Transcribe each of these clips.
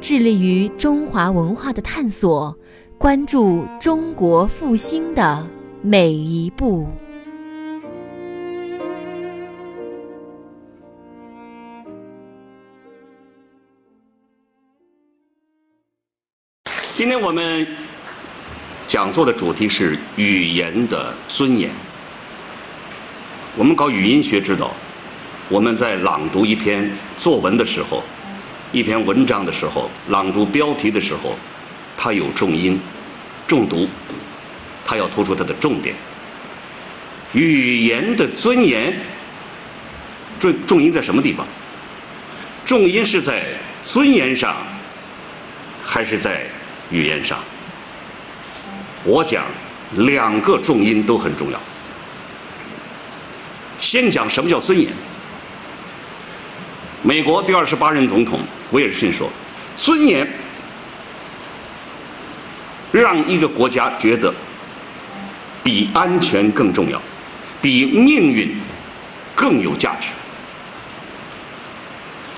致力于中华文化的探索，关注中国复兴的每一步。今天我们讲座的主题是语言的尊严。我们搞语音学知道，我们在朗读一篇作文的时候，一篇文章的时候，朗读标题的时候，它有重音、重读，它要突出它的重点。语言的尊严，重重音在什么地方？重音是在尊严上，还是在？语言上，我讲两个重音都很重要。先讲什么叫尊严。美国第二十八任总统威尔逊说：“尊严让一个国家觉得比安全更重要，比命运更有价值。”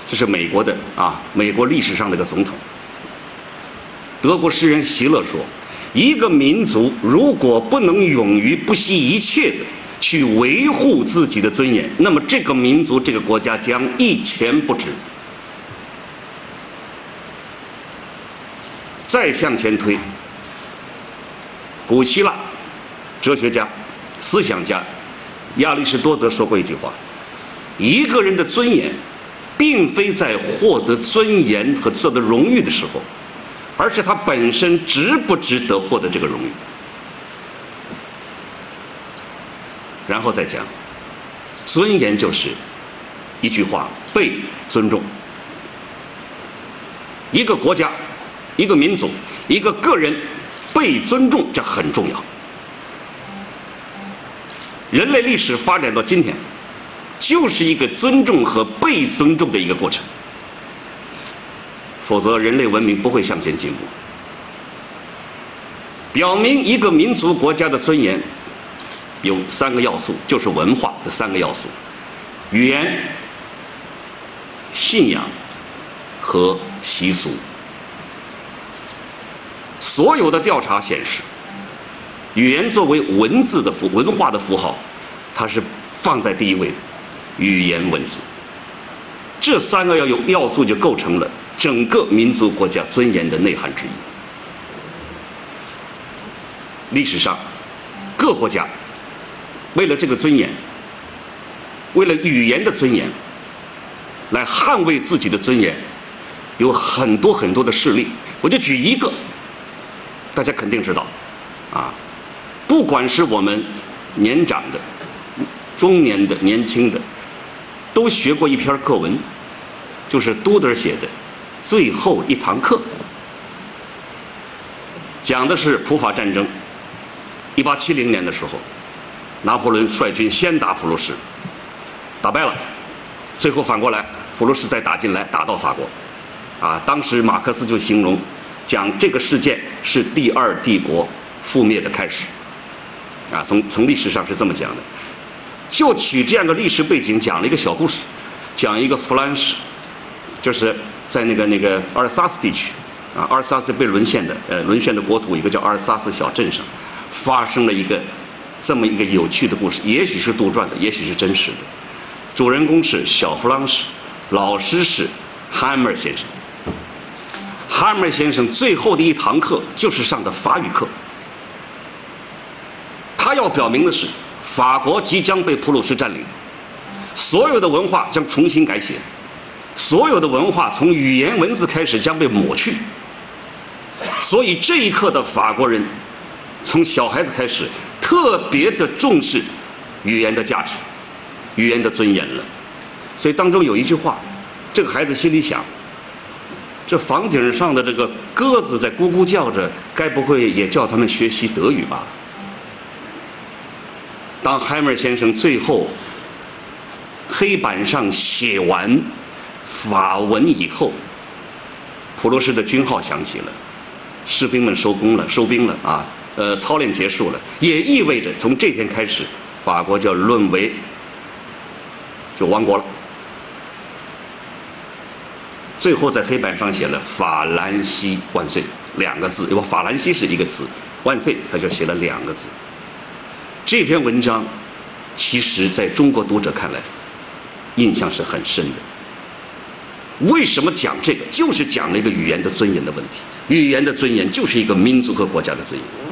这是美国的啊，美国历史上的一个总统。德国诗人席勒说：“一个民族如果不能勇于不惜一切的去维护自己的尊严，那么这个民族、这个国家将一钱不值。”再向前推，古希腊哲学家、思想家亚里士多德说过一句话：“一个人的尊严，并非在获得尊严和获得荣誉的时候。”而是他本身值不值得获得这个荣誉，然后再讲，尊严就是一句话：被尊重。一个国家、一个民族、一个个人被尊重，这很重要。人类历史发展到今天，就是一个尊重和被尊重的一个过程。否则，人类文明不会向前进步。表明一个民族国家的尊严有三个要素，就是文化的三个要素：语言、信仰和习俗。所有的调查显示，语言作为文字的符文化的符号，它是放在第一位。语言文字，这三个要有要素就构成了。整个民族国家尊严的内涵之一。历史上，各国家为了这个尊严，为了语言的尊严，来捍卫自己的尊严，有很多很多的事例。我就举一个，大家肯定知道，啊，不管是我们年长的、中年的、年轻的，都学过一篇课文，就是都德写的。最后一堂课，讲的是普法战争。一八七零年的时候，拿破仑率军先打普鲁士，打败了，最后反过来，普鲁士再打进来，打到法国。啊，当时马克思就形容，讲这个事件是第二帝国覆灭的开始。啊，从从历史上是这么讲的，就取这样的历史背景讲了一个小故事，讲一个弗兰士，就是。在那个那个阿尔萨斯地区，啊，阿尔萨斯被沦陷的，呃，沦陷的国土，一个叫阿尔萨斯小镇上，发生了一个这么一个有趣的故事，也许是杜撰的，也许是真实的。主人公是小弗朗士，老师是汉默先生。汉默先生最后的一堂课就是上的法语课，他要表明的是，法国即将被普鲁士占领，所有的文化将重新改写。所有的文化从语言文字开始将被抹去，所以这一刻的法国人，从小孩子开始特别的重视语言的价值、语言的尊严了。所以当中有一句话，这个孩子心里想：这房顶上的这个鸽子在咕咕叫着，该不会也叫他们学习德语吧？当海默先生最后黑板上写完法文以后，普鲁士的军号响起了，士兵们收工了，收兵了啊！呃，操练结束了，也意味着从这天开始，法国就沦为就亡国了。最后在黑板上写了“法兰西万岁”两个字，因为“法兰西”是一个词，“万岁”他就写了两个字。这篇文章，其实在中国读者看来，印象是很深的。为什么讲这个？就是讲了一个语言的尊严的问题。语言的尊严就是一个民族和国家的尊严。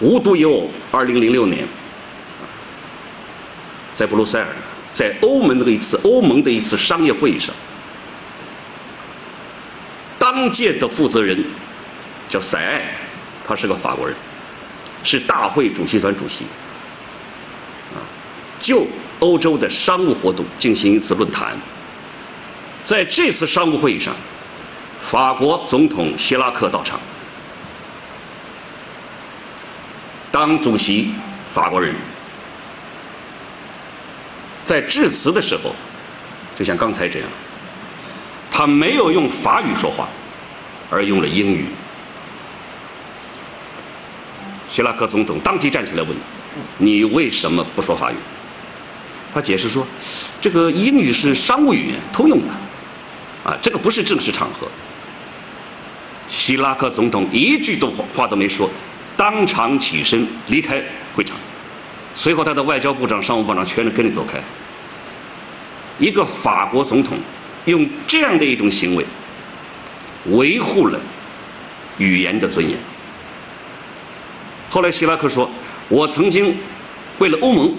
无独有偶，二零零六年，在布鲁塞尔，在欧盟的一次欧盟的一次商业会议上，当届的负责人叫塞艾，他是个法国人。是大会主席团主席，啊，就欧洲的商务活动进行一次论坛。在这次商务会议上，法国总统希拉克到场，当主席法国人，在致辞的时候，就像刚才这样，他没有用法语说话，而用了英语。希拉克总统当即站起来问：“你为什么不说法语？”他解释说：“这个英语是商务语言，通用的，啊，这个不是正式场合。”希拉克总统一句都话都没说，当场起身离开会场。随后，他的外交部长、商务部长全都跟着走开。一个法国总统用这样的一种行为，维护了语言的尊严。后来希拉克说：“我曾经为了欧盟，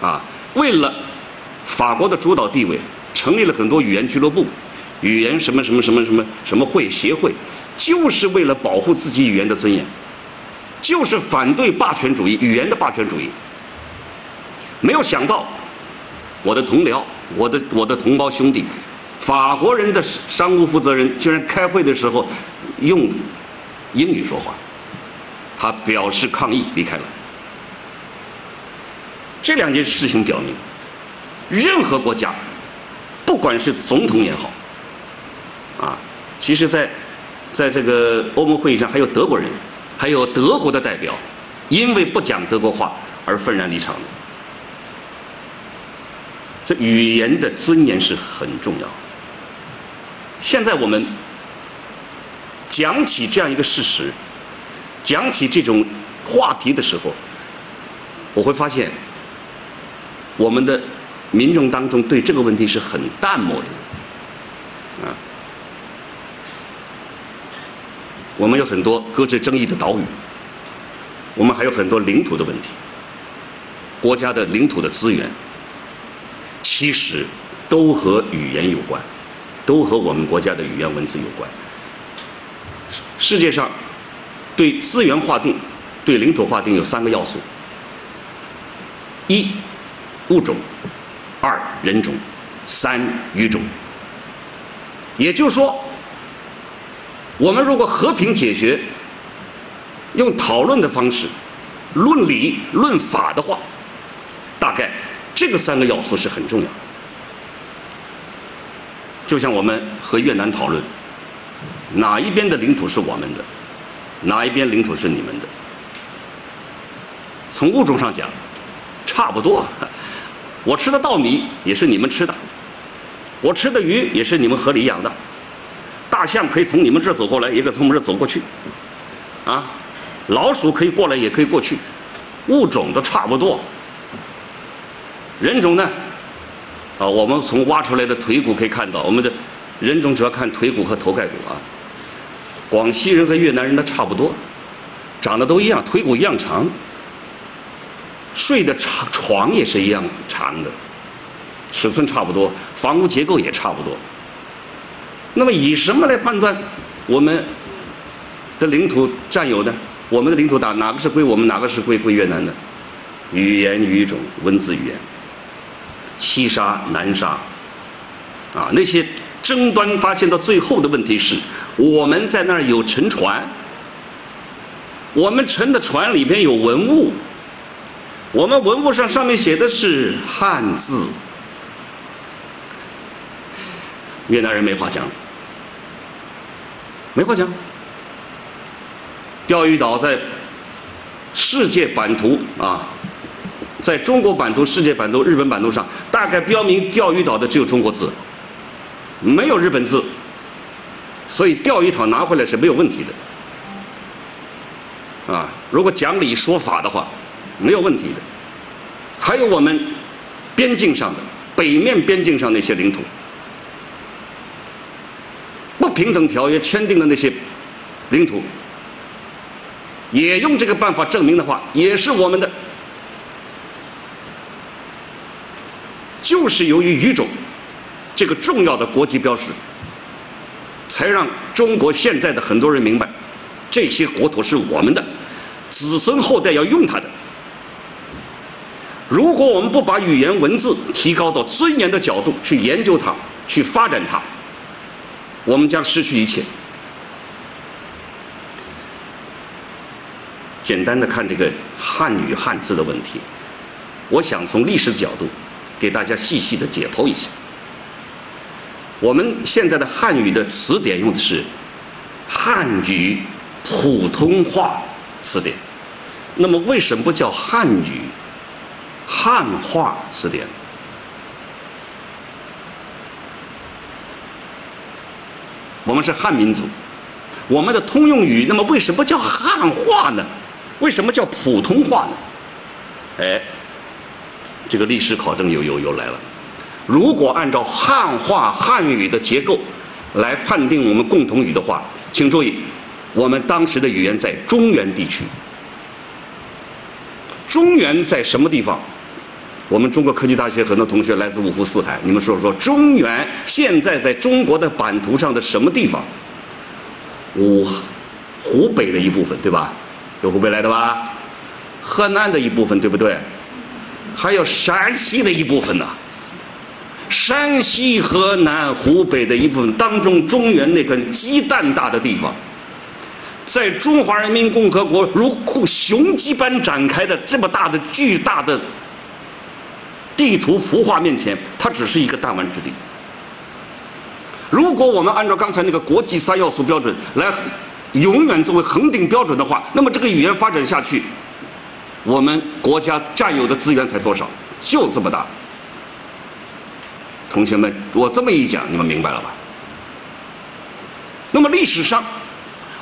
啊，为了法国的主导地位，成立了很多语言俱乐部、语言什么什么什么什么什么会协会，就是为了保护自己语言的尊严，就是反对霸权主义、语言的霸权主义。没有想到，我的同僚、我的我的同胞兄弟，法国人的商务负责人居然开会的时候用英语说话。”他表示抗议，离开了。这两件事情表明，任何国家，不管是总统也好，啊，其实，在在这个欧盟会议上，还有德国人，还有德国的代表，因为不讲德国话而愤然离场。这语言的尊严是很重要。现在我们讲起这样一个事实。讲起这种话题的时候，我会发现，我们的民众当中对这个问题是很淡漠的，我们有很多搁置争议的岛屿，我们还有很多领土的问题，国家的领土的资源，其实都和语言有关，都和我们国家的语言文字有关，世界上。对资源划定、对领土划定有三个要素：一、物种；二、人种；三、语种。也就是说，我们如果和平解决，用讨论的方式、论理、论法的话，大概这个三个要素是很重要。就像我们和越南讨论，哪一边的领土是我们的？哪一边领土是你们的？从物种上讲，差不多。我吃的稻米也是你们吃的，我吃的鱼也是你们河里养的。大象可以从你们这走过来，也可以从我们这走过去。啊，老鼠可以过来，也可以过去。物种都差不多。人种呢？啊，我们从挖出来的腿骨可以看到，我们的人种主要看腿骨和头盖骨啊。广西人和越南人的差不多，长得都一样，腿骨一样长，睡的床床也是一样长的，尺寸差不多，房屋结构也差不多。那么以什么来判断我们的领土占有呢？我们的领土大哪个是归我们，哪个是归归越南的？语言语种文字语言，西沙南沙，啊那些争端发现到最后的问题是，我们在那儿有沉船，我们沉的船里边有文物，我们文物上上面写的是汉字，越南人没话讲，没话讲。钓鱼岛在世界版图啊，在中国版图、世界版图、日本版图上，大概标明钓鱼岛的只有中国字。没有日本字，所以钓鱼岛拿回来是没有问题的。啊，如果讲理说法的话，没有问题的。还有我们边境上的北面边境上那些领土，平等条约签订的那些领土，也用这个办法证明的话，也是我们的。就是由于语种。这个重要的国际标识，才让中国现在的很多人明白，这些国土是我们的，子孙后代要用它的。如果我们不把语言文字提高到尊严的角度去研究它、去发展它，我们将失去一切。简单的看这个汉语汉字的问题，我想从历史的角度给大家细细的解剖一下。我们现在的汉语的词典用的是汉语普通话词典，那么为什么不叫汉语汉化词典？我们是汉民族，我们的通用语，那么为什么叫汉化呢？为什么叫普通话呢？哎，这个历史考证又又又来了。如果按照汉化汉语的结构来判定我们共同语的话，请注意，我们当时的语言在中原地区。中原在什么地方？我们中国科技大学很多同学来自五湖四海，你们说说，中原现在在中国的版图上的什么地方？湖湖北的一部分，对吧？有湖北来的吧？河南的一部分，对不对？还有山西的一部分呢。山西、河南、湖北的一部分当中，中原那个鸡蛋大的地方，在中华人民共和国如雄鸡般展开的这么大的巨大的地图幅画面前，它只是一个弹丸之地。如果我们按照刚才那个国际三要素标准来永远作为恒定标准的话，那么这个语言发展下去，我们国家占有的资源才多少？就这么大。同学们，我这么一讲，你们明白了吧？那么历史上，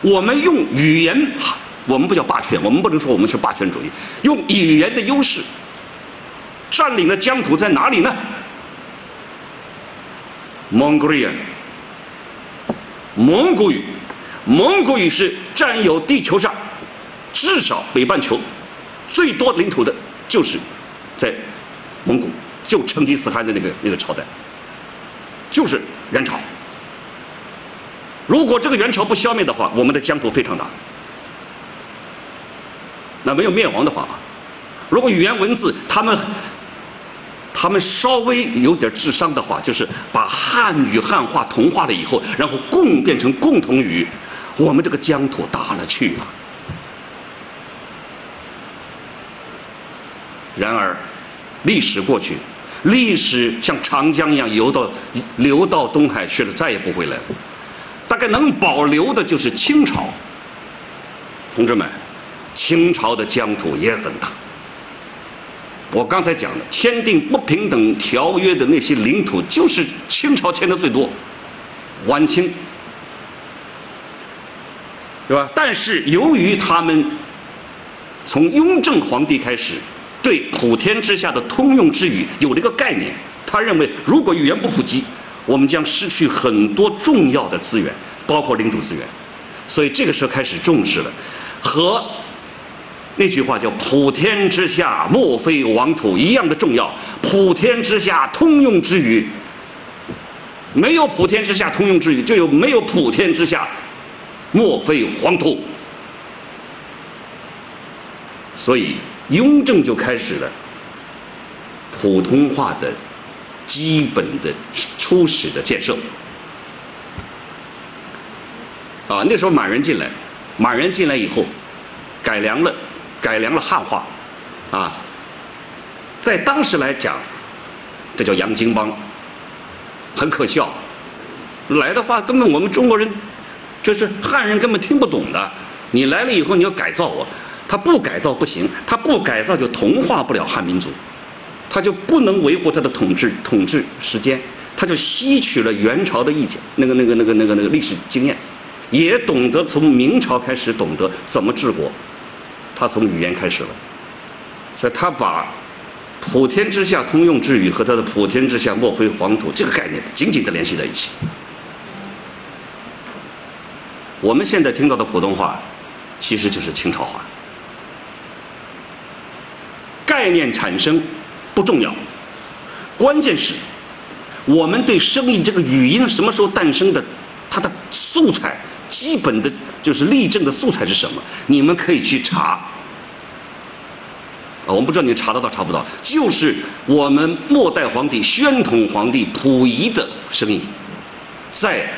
我们用语言，我们不叫霸权，我们不能说我们是霸权主义。用语言的优势，占领的疆土在哪里呢蒙古语，蒙古语是占有地球上至少北半球最多领土的，就是在蒙古。就成吉思汗的那个那个朝代，就是元朝。如果这个元朝不消灭的话，我们的疆土非常大。那没有灭亡的话啊，如果语言文字他们他们稍微有点智商的话，就是把汉语汉化同化了以后，然后共变成共同语，我们这个疆土大了去了。然而，历史过去。历史像长江一样游到流到东海去了，再也不回来了。大概能保留的就是清朝。同志们，清朝的疆土也很大。我刚才讲的签订不平等条约的那些领土，就是清朝签的最多，晚清，对吧？但是由于他们从雍正皇帝开始。对普天之下的通用之语有了一个概念，他认为如果语言不普及，我们将失去很多重要的资源，包括领土资源。所以这个时候开始重视了，和那句话叫“普天之下莫非王土”一样的重要。普天之下通用之语，没有普天之下通用之语，就有没有普天之下莫非黄土。所以。雍正就开始了普通话的基本的初始的建设，啊，那时候满人进来，满人进来以后，改良了，改良了汉化，啊，在当时来讲，这叫洋泾浜，很可笑。来的话，根本我们中国人，就是汉人根本听不懂的。你来了以后，你要改造我，他不改造不行，他不改造就同化不了汉民族，他就不能维护他的统治统治时间，他就吸取了元朝的意见，那个那个那个那个那个历史经验。也懂得从明朝开始懂得怎么治国，他从语言开始了，所以他把“普天之下通用之语”和他的“普天之下莫非黄土”这个概念紧紧的联系在一起。我们现在听到的普通话，其实就是清朝话。概念产生不重要，关键是我们对声音这个语音什么时候诞生的，它的素材。基本的就是例证的素材是什么？你们可以去查。啊，我们不知道你查得到查不到，就是我们末代皇帝宣统皇帝溥仪的声音，在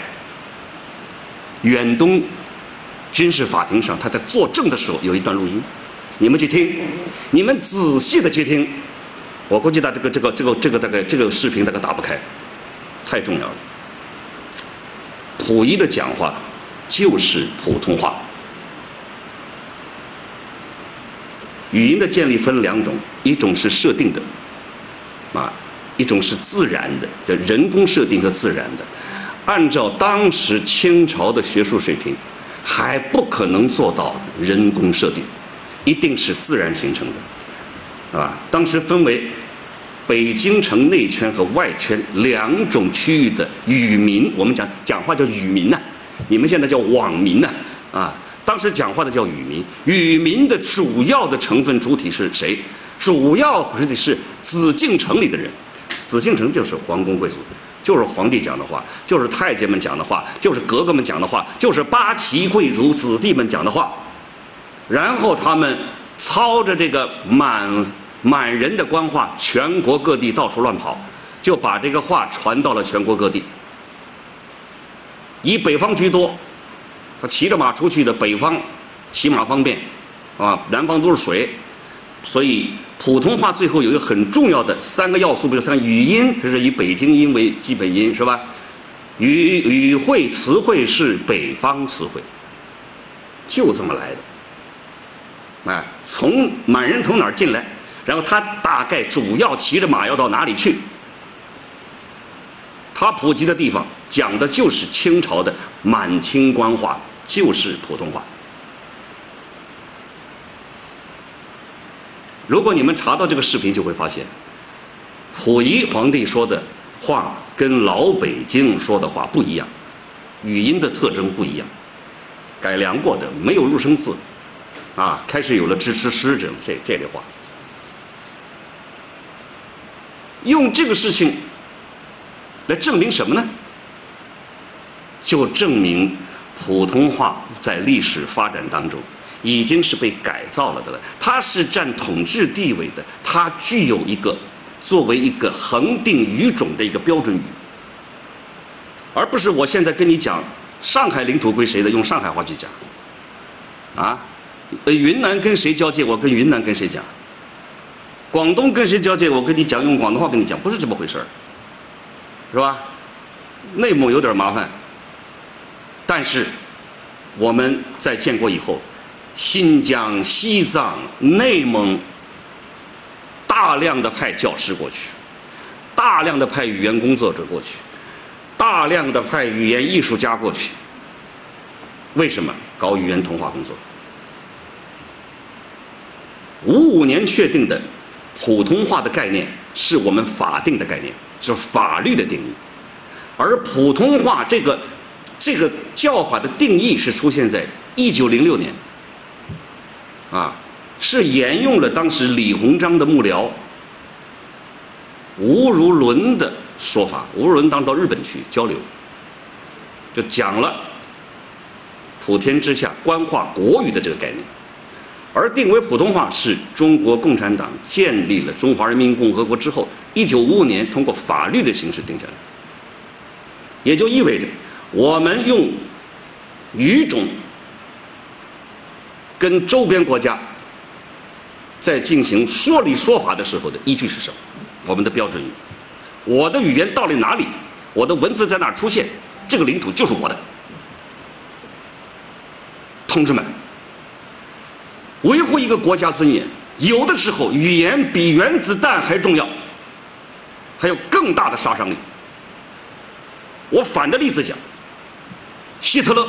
远东军事法庭上，他在作证的时候有一段录音，你们去听，你们仔细的去听。我估计他这个这个这个这个大概这个视频大概打不开，太重要了。溥仪的讲话。就是普通话。语音的建立分两种，一种是设定的，啊，一种是自然的，叫人工设定和自然的。按照当时清朝的学术水平，还不可能做到人工设定，一定是自然形成的，啊，当时分为北京城内圈和外圈两种区域的语民，我们讲讲话叫语民呢。你们现在叫网民呢，啊，当时讲话的叫语民。语民的主要的成分主体是谁？主要实际是紫禁城里的人。紫禁城就是皇宫贵族，就是皇帝讲的话，就是太监们讲的话，就是格格们讲的话，就是八旗贵族子弟们讲的话。然后他们操着这个满满人的官话，全国各地到处乱跑，就把这个话传到了全国各地。以北方居多，他骑着马出去的北方，骑马方便，啊，南方都是水，所以普通话最后有一个很重要的三个要素，比如三个语音，它是以北京音为基本音，是吧？语语汇词汇是北方词汇，就这么来的。哎，从满人从哪儿进来，然后他大概主要骑着马要到哪里去？他普及的地方。讲的就是清朝的满清官话，就是普通话。如果你们查到这个视频，就会发现，溥仪皇帝说的话跟老北京说的话不一样，语音的特征不一样，改良过的，没有入声字，啊，开始有了支持师这这这类话，用这个事情来证明什么呢？就证明普通话在历史发展当中已经是被改造了的了。它是占统治地位的，它具有一个作为一个恒定语种的一个标准语，而不是我现在跟你讲上海领土归谁的，用上海话去讲。啊，呃云南跟谁交界，我跟云南跟谁讲；广东跟谁交界，我跟你讲用广东话跟你讲，不是这么回事儿，是吧？内蒙有点麻烦。但是，我们在建国以后，新疆、西藏、内蒙大量的派教师过去，大量的派语言工作者过去，大量的派语言艺术家过去。为什么搞语言同化工作？五五年确定的普通话的概念是我们法定的概念，是法律的定义，而普通话这个。这个叫法的定义是出现在一九零六年，啊，是沿用了当时李鸿章的幕僚吴如伦的说法。吴如伦当到日本去交流，就讲了“普天之下，官话国语”的这个概念，而定为普通话是中国共产党建立了中华人民共和国之后，一九五五年通过法律的形式定下来，也就意味着。我们用语种跟周边国家在进行说理说法的时候的依据是什么？我们的标准语，我的语言到了哪里，我的文字在哪出现，这个领土就是我的。同志们，维护一个国家尊严，有的时候语言比原子弹还重要，还有更大的杀伤力。我反的例子讲，希特勒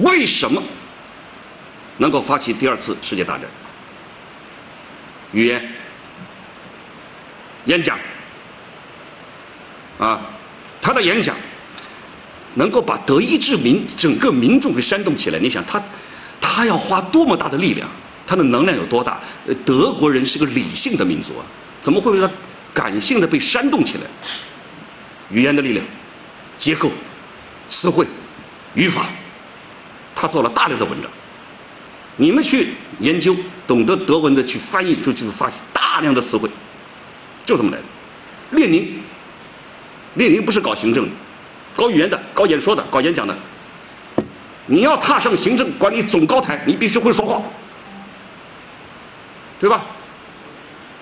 为什么能够发起第二次世界大战？语言。演讲，啊，他的演讲能够把德意志民整个民众给煽动起来。你想，他他要花多么大的力量，他的能量有多大？德国人是个理性的民族啊，怎么会被他感性的被煽动起来？语言的力量、结构、词汇、语法，他做了大量的文章。你们去研究，懂得德文的去翻译，就就发现大量的词汇。就这么来的，列宁，列宁不是搞行政的，搞语言的，搞演说的，搞演讲的。你要踏上行政管理总高台，你必须会说话，对吧？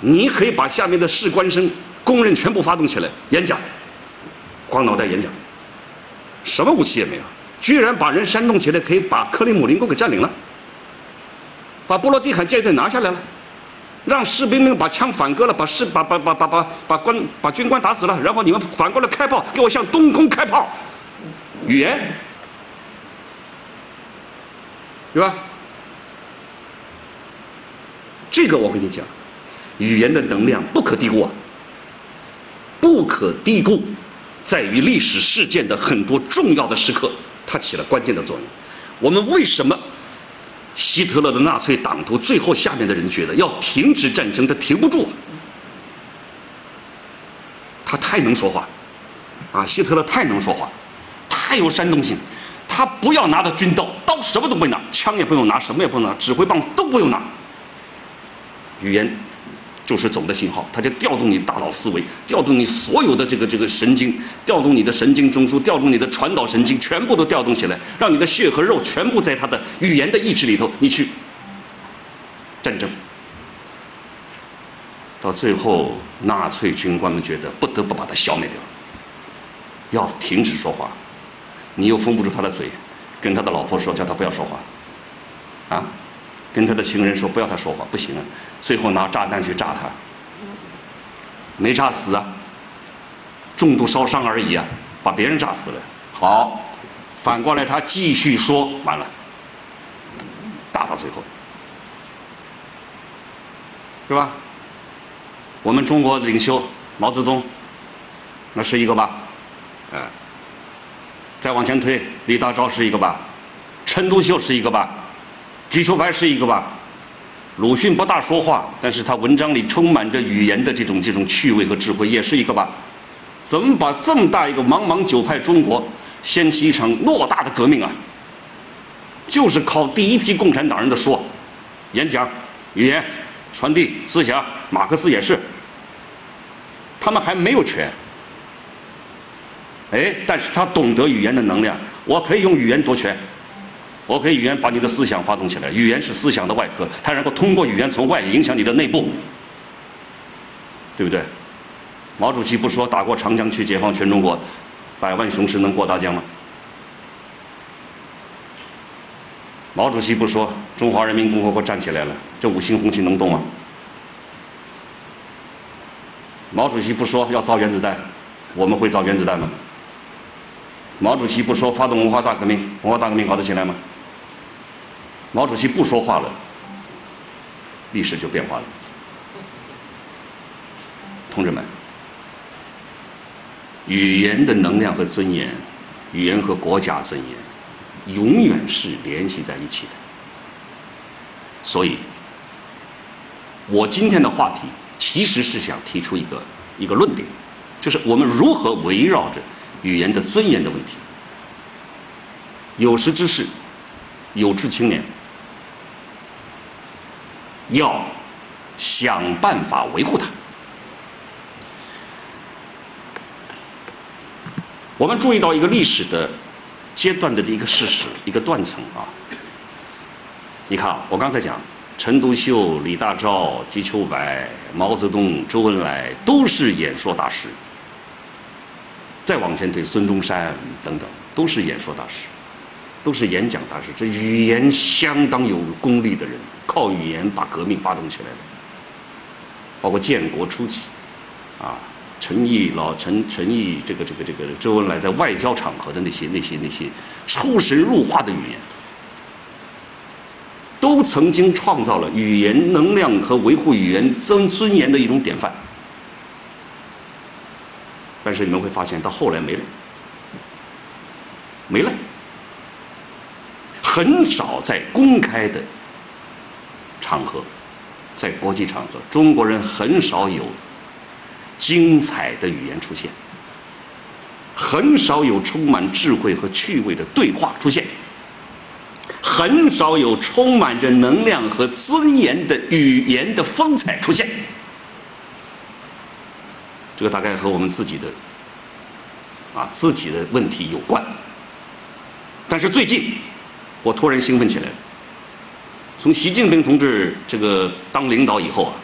你可以把下面的士官生、工人全部发动起来演讲，光脑袋演讲，什么武器也没有，居然把人煽动起来，可以把克里姆林宫给占领了，把波罗的海舰队拿下来了。让士兵们把枪反戈了，把士把把把把把把官把军官打死了，然后你们反过来开炮，给我向东空开炮，语言，对吧？这个我跟你讲，语言的能量不可低估啊，不可低估，在于历史事件的很多重要的时刻，它起了关键的作用。我们为什么？希特勒的纳粹党徒最后下面的人觉得要停止战争，他停不住。他太能说话，啊，希特勒太能说话，太有煽动性。他不要拿着军刀，刀什么都不拿，枪也不用拿，什么也不用拿，指挥棒都不用拿。语言。就是总的信号，它就调动你大脑思维，调动你所有的这个这个神经，调动你的神经中枢，调动你的传导神经，全部都调动起来，让你的血和肉全部在它的语言的意志里头，你去战争。到最后，纳粹军官们觉得不得不把它消灭掉，要停止说话，你又封不住他的嘴，跟他的老婆说，叫他不要说话，啊。跟他的情人说不要他说话，不行啊！最后拿炸弹去炸他，没炸死啊，重度烧伤而已啊，把别人炸死了。好，反过来他继续说，完了，打到最后，是吧？我们中国领袖毛泽东，那是一个吧？哎，再往前推，李大钊是一个吧？陈独秀是一个吧？举球牌是一个吧，鲁迅不大说话，但是他文章里充满着语言的这种这种趣味和智慧，也是一个吧。怎么把这么大一个茫茫九派中国掀起一场偌大的革命啊？就是靠第一批共产党人的说、演讲、语言传递思想。马克思也是，他们还没有权，哎，但是他懂得语言的能量，我可以用语言夺权。我可以语言把你的思想发动起来，语言是思想的外壳，它能够通过语言从外影响你的内部，对不对？毛主席不说打过长江去解放全中国，百万雄师能过大江吗？毛主席不说中华人民共和国站起来了，这五星红旗能动吗？毛主席不说要造原子弹，我们会造原子弹吗？毛主席不说发动文化大革命，文化大革命搞得起来吗？毛主席不说话了，历史就变化了。同志们，语言的能量和尊严，语言和国家尊严，永远是联系在一起的。所以，我今天的话题其实是想提出一个一个论点，就是我们如何围绕着语言的尊严的问题，有识之士、有志青年。要想办法维护它。我们注意到一个历史的阶段的一个事实，一个断层啊。你看，我刚才讲，陈独秀、李大钊、瞿秋白、毛泽东、周恩来都是演说大师。再往前推，孙中山等等都是演说大师，都是演讲大师。这语言相当有功力的人，靠语言把革命发动起来的。包括建国初期，啊，陈毅老陈陈毅这个这个这个周恩来在外交场合的那些那些那些出神入化的语言，都曾经创造了语言能量和维护语言尊尊严的一种典范。但是你们会发现，到后来没了，没了，很少在公开的场合，在国际场合，中国人很少有精彩的语言出现，很少有充满智慧和趣味的对话出现，很少有充满着能量和尊严的语言的风采出现。这个大概和我们自己的啊自己的问题有关。但是最近，我突然兴奋起来了。从习近平同志这个当领导以后啊，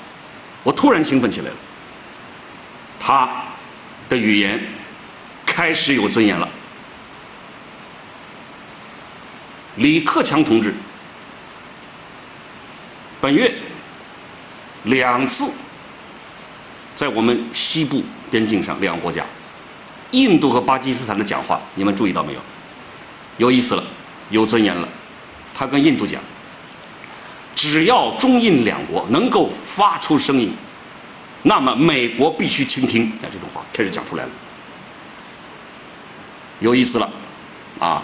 我突然兴奋起来了。他的语言开始有尊严了。李克强同志本月两次。在我们西部边境上，两国家，印度和巴基斯坦的讲话，你们注意到没有？有意思了，有尊严了。他跟印度讲，只要中印两国能够发出声音，那么美国必须倾听。看这种话开始讲出来了，有意思了，啊，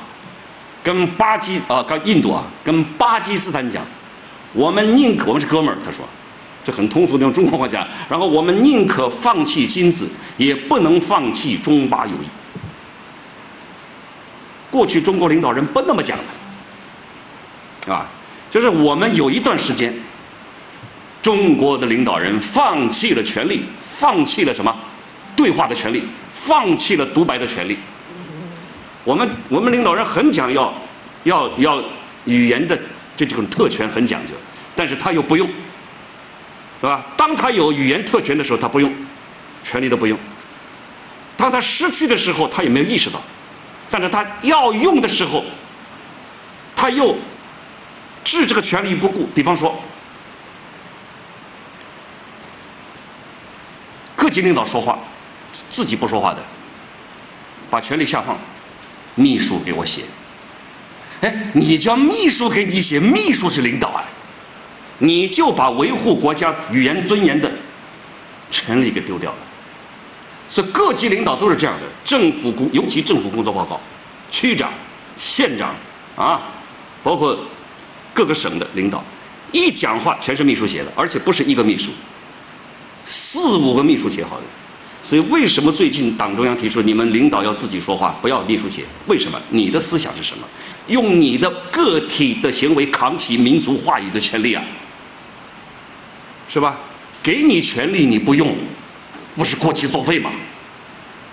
跟巴基啊，跟印度啊，跟巴基斯坦讲，我们宁可我们是哥们儿，他说。这很通俗的用中国话讲，然后我们宁可放弃金子，也不能放弃中巴友谊。过去中国领导人不那么讲的，啊，就是我们有一段时间，中国的领导人放弃了权利，放弃了什么？对话的权利，放弃了独白的权利。我们我们领导人很讲要，要要语言的这这种特权很讲究，但是他又不用。是吧？当他有语言特权的时候，他不用，权利都不用；当他失去的时候，他也没有意识到；但是他要用的时候，他又置这个权利不顾。比方说，各级领导说话，自己不说话的，把权力下放，秘书给我写。哎，你叫秘书给你写，秘书是领导啊。你就把维护国家语言尊严的权利给丢掉了，所以各级领导都是这样的。政府工，尤其政府工作报告，区长、县长啊，包括各个省的领导，一讲话全是秘书写的，而且不是一个秘书，四五个秘书写好的。所以为什么最近党中央提出你们领导要自己说话，不要秘书写？为什么？你的思想是什么？用你的个体的行为扛起民族话语的权利啊！是吧？给你权利你不用，不是过期作废吗？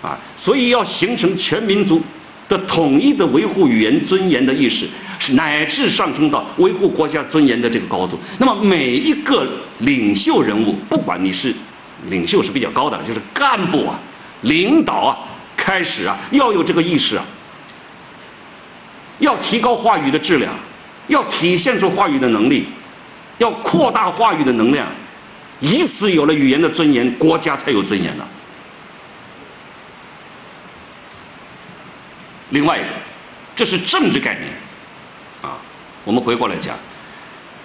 啊，所以要形成全民族的统一的维护语言尊严的意识，是乃至上升到维护国家尊严的这个高度。那么每一个领袖人物，不管你是领袖是比较高的，就是干部啊、领导啊，开始啊要有这个意识啊，要提高话语的质量，要体现出话语的能力，要扩大话语的能量。以此有了语言的尊严，国家才有尊严呢。另外一个，这是政治概念，啊，我们回过来讲，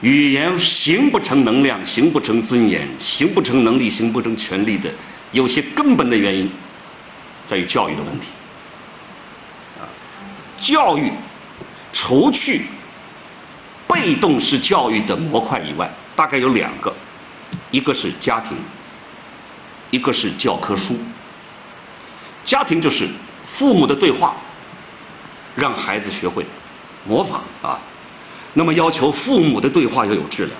语言形不成能量，形不成尊严，形不成能力，形不成权利的，有些根本的原因，在于教育的问题。啊，教育除去被动式教育的模块以外，大概有两个。一个是家庭，一个是教科书。家庭就是父母的对话，让孩子学会模仿啊。那么要求父母的对话要有质量。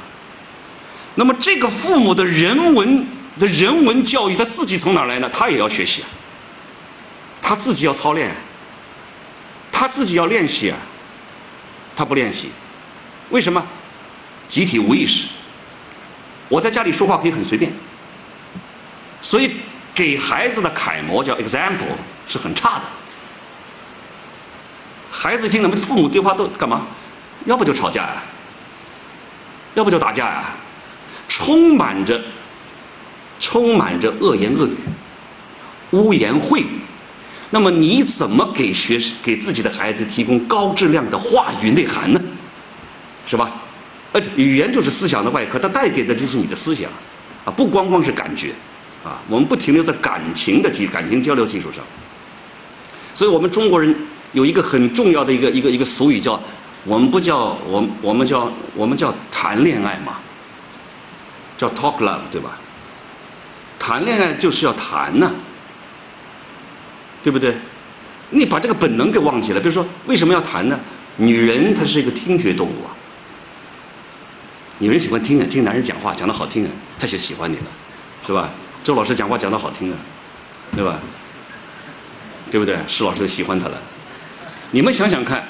那么这个父母的人文的人文教育，他自己从哪来呢？他也要学习啊，他自己要操练，他他自己要练习啊，他不练习，为什么？集体无意识。我在家里说话可以很随便，所以给孩子的楷模叫 example 是很差的。孩子一听他们父母对话都干嘛？要不就吵架呀，要不就打架呀，充满着充满着恶言恶语、污言秽语。那么你怎么给学生给自己的孩子提供高质量的话语内涵呢？是吧？呃，语言就是思想的外壳，它带给的就是你的思想，啊，不光光是感觉，啊，我们不停留在感情的基感情交流基础上，所以我们中国人有一个很重要的一个一个一个俗语叫，我们不叫我们我们叫我们叫谈恋爱嘛，叫 talk love 对吧？谈恋爱就是要谈呐，对不对？你把这个本能给忘记了，比如说为什么要谈呢？女人她是一个听觉动物啊。女人喜欢听啊，听男人讲话讲的好听啊，她就喜欢你了，是吧？周老师讲话讲的好听啊，对吧？对不对？施老师喜欢他了。你们想想看，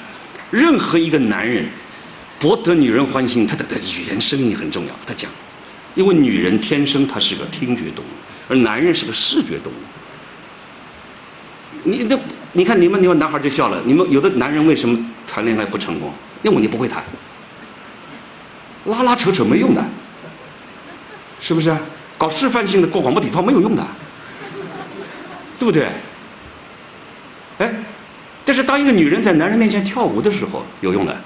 任何一个男人博得女人欢心，他的他的语言声音很重要。他讲，因为女人天生她是个听觉动物，而男人是个视觉动物。你那你看你们你们男孩就笑了，你们有的男人为什么谈恋爱不成功？因为你不会谈。拉拉扯扯没用的，是不是？搞示范性的过广播体操没有用的，对不对？哎，但是当一个女人在男人面前跳舞的时候，有用的。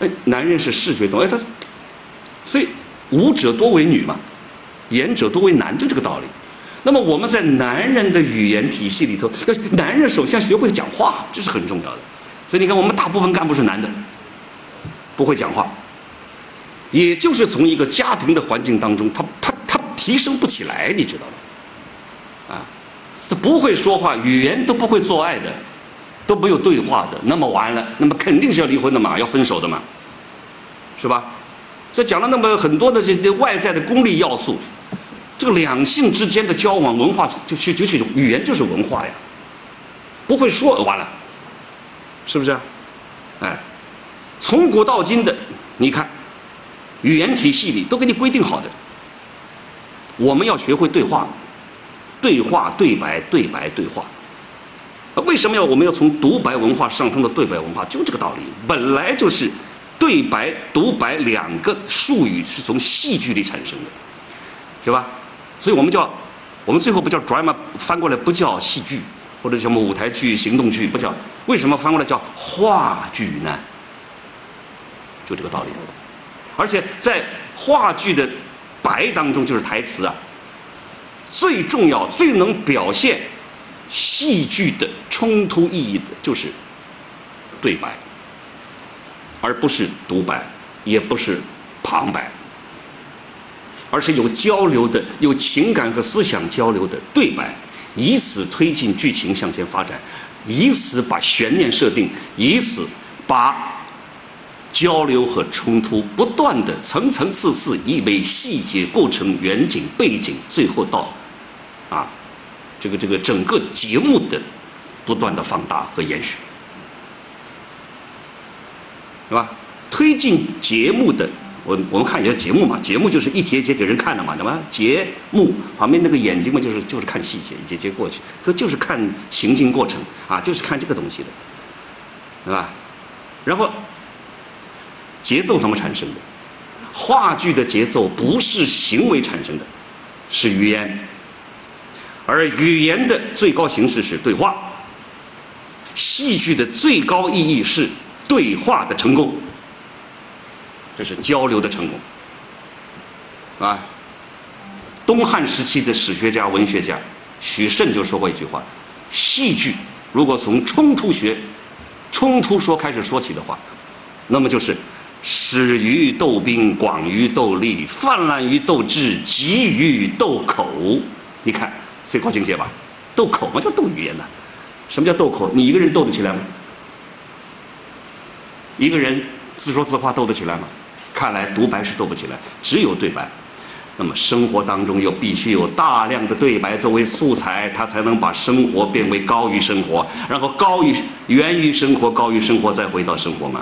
哎，男人是视觉动物，哎，他，所以舞者多为女嘛，言者多为男，就这个道理。那么我们在男人的语言体系里头，要男人首先学会讲话，这是很重要的。所以你看，我们大部分干部是男的，不会讲话。也就是从一个家庭的环境当中，他他他提升不起来，你知道吗？啊，他不会说话，语言都不会做爱的，都没有对话的，那么完了，那么肯定是要离婚的嘛，要分手的嘛，是吧？所以讲了那么很多的这些外在的功利要素，这个两性之间的交往文化就是就是语言就是文化呀，不会说完了，是不是？哎，从古到今的，你看。语言体系里都给你规定好的，我们要学会对话，对话对白对白对话。为什么要我们要从独白文化上升到对白文化？就这个道理，本来就是对白独白两个术语是从戏剧里产生的，是吧？所以我们叫我们最后不叫 drama，翻过来不叫戏剧或者什么舞台剧、行动剧，不叫为什么翻过来叫话剧呢？就这个道理。而且在话剧的白当中，就是台词啊，最重要、最能表现戏剧的冲突意义的，就是对白，而不是独白，也不是旁白，而是有交流的、有情感和思想交流的对白，以此推进剧情向前发展，以此把悬念设定，以此把。交流和冲突不断的层层次次，以为细节、过程、远景、背景，最后到，啊，这个这个整个节目的不断的放大和延续，是吧？推进节目的，我我们看一下节目嘛，节目就是一节节给人看的嘛，对吧？节目旁边那个眼睛嘛，就是就是看细节，一节节过去，可就是看情境过程啊，就是看这个东西的，对吧？然后。节奏怎么产生的？话剧的节奏不是行为产生的，是语言，而语言的最高形式是对话。戏剧的最高意义是对话的成功，这是交流的成功。啊，东汉时期的史学家、文学家许慎就说过一句话：戏剧如果从冲突学、冲突说开始说起的话，那么就是。始于斗兵，广于斗力，泛滥于斗智，急于斗口。你看最高境界吧？斗口嘛，就斗语言呢。什么叫斗口？你一个人斗得起来吗？一个人自说自话斗得起来吗？看来独白是斗不起来，只有对白。那么生活当中又必须有大量的对白作为素材，它才能把生活变为高于生活，然后高于源于生活，高于生活，再回到生活嘛。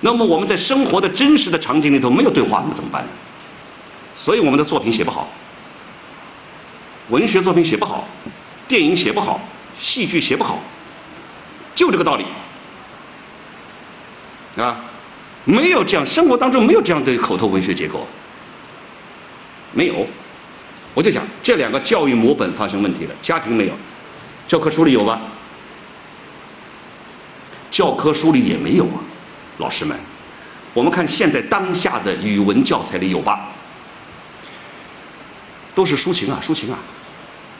那么我们在生活的真实的场景里头没有对话，那怎么办呢？所以我们的作品写不好，文学作品写不好，电影写不好，戏剧写不好，就这个道理啊！没有这样，生活当中没有这样的口头文学结构。没有，我就讲这两个教育模本发生问题了。家庭没有，教科书里有吧？教科书里也没有啊，老师们，我们看现在当下的语文教材里有吧？都是抒情啊，抒情啊，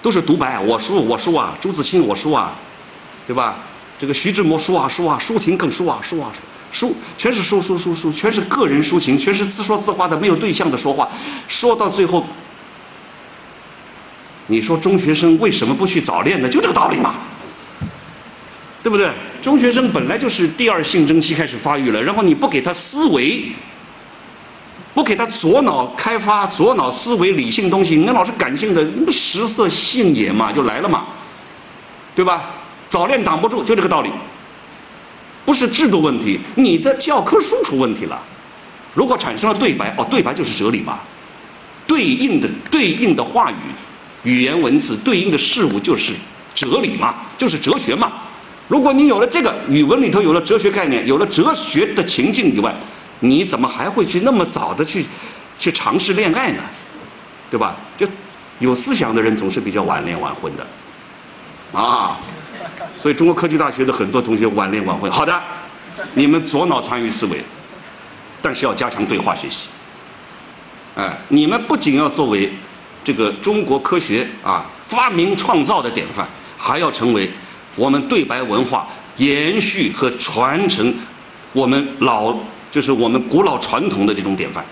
都是独白，我输我输啊，朱自清我输啊，对吧？这个徐志摩输啊输啊，舒婷更输啊输啊输。全是输输输输，全是个人抒情，全是自说自话的，没有对象的说话。说到最后，你说中学生为什么不去早恋呢？就这个道理嘛，对不对？中学生本来就是第二性征期开始发育了，然后你不给他思维，不给他左脑开发、左脑思维、理性东西，你老是感性的，那不食色性也嘛，就来了嘛，对吧？早恋挡不住，就这个道理。不是制度问题，你的教科书出问题了。如果产生了对白，哦，对白就是哲理嘛，对应的对应的话语、语言文字对应的事物就是哲理嘛，就是哲学嘛。如果你有了这个语文里头有了哲学概念，有了哲学的情境以外，你怎么还会去那么早的去去尝试恋爱呢？对吧？就有思想的人总是比较晚恋晚婚的，啊。所以，中国科技大学的很多同学晚恋晚婚。好的，你们左脑参与思维，但是要加强对话学习。哎，你们不仅要作为这个中国科学啊发明创造的典范，还要成为我们对白文化延续和传承我们老就是我们古老传统的这种典范。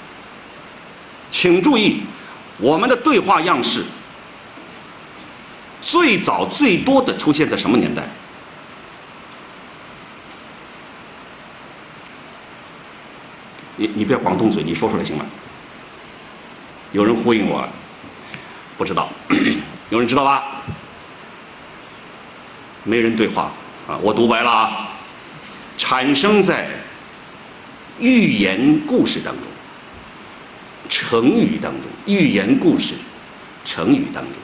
请注意，我们的对话样式最早最多的出现在什么年代？你你不要光动嘴，你说出来行吗？有人呼应我，不知道，有人知道吧？没人对话啊！我独白了啊！产生在寓言故事当中、成语当中、寓言故事、成语当中，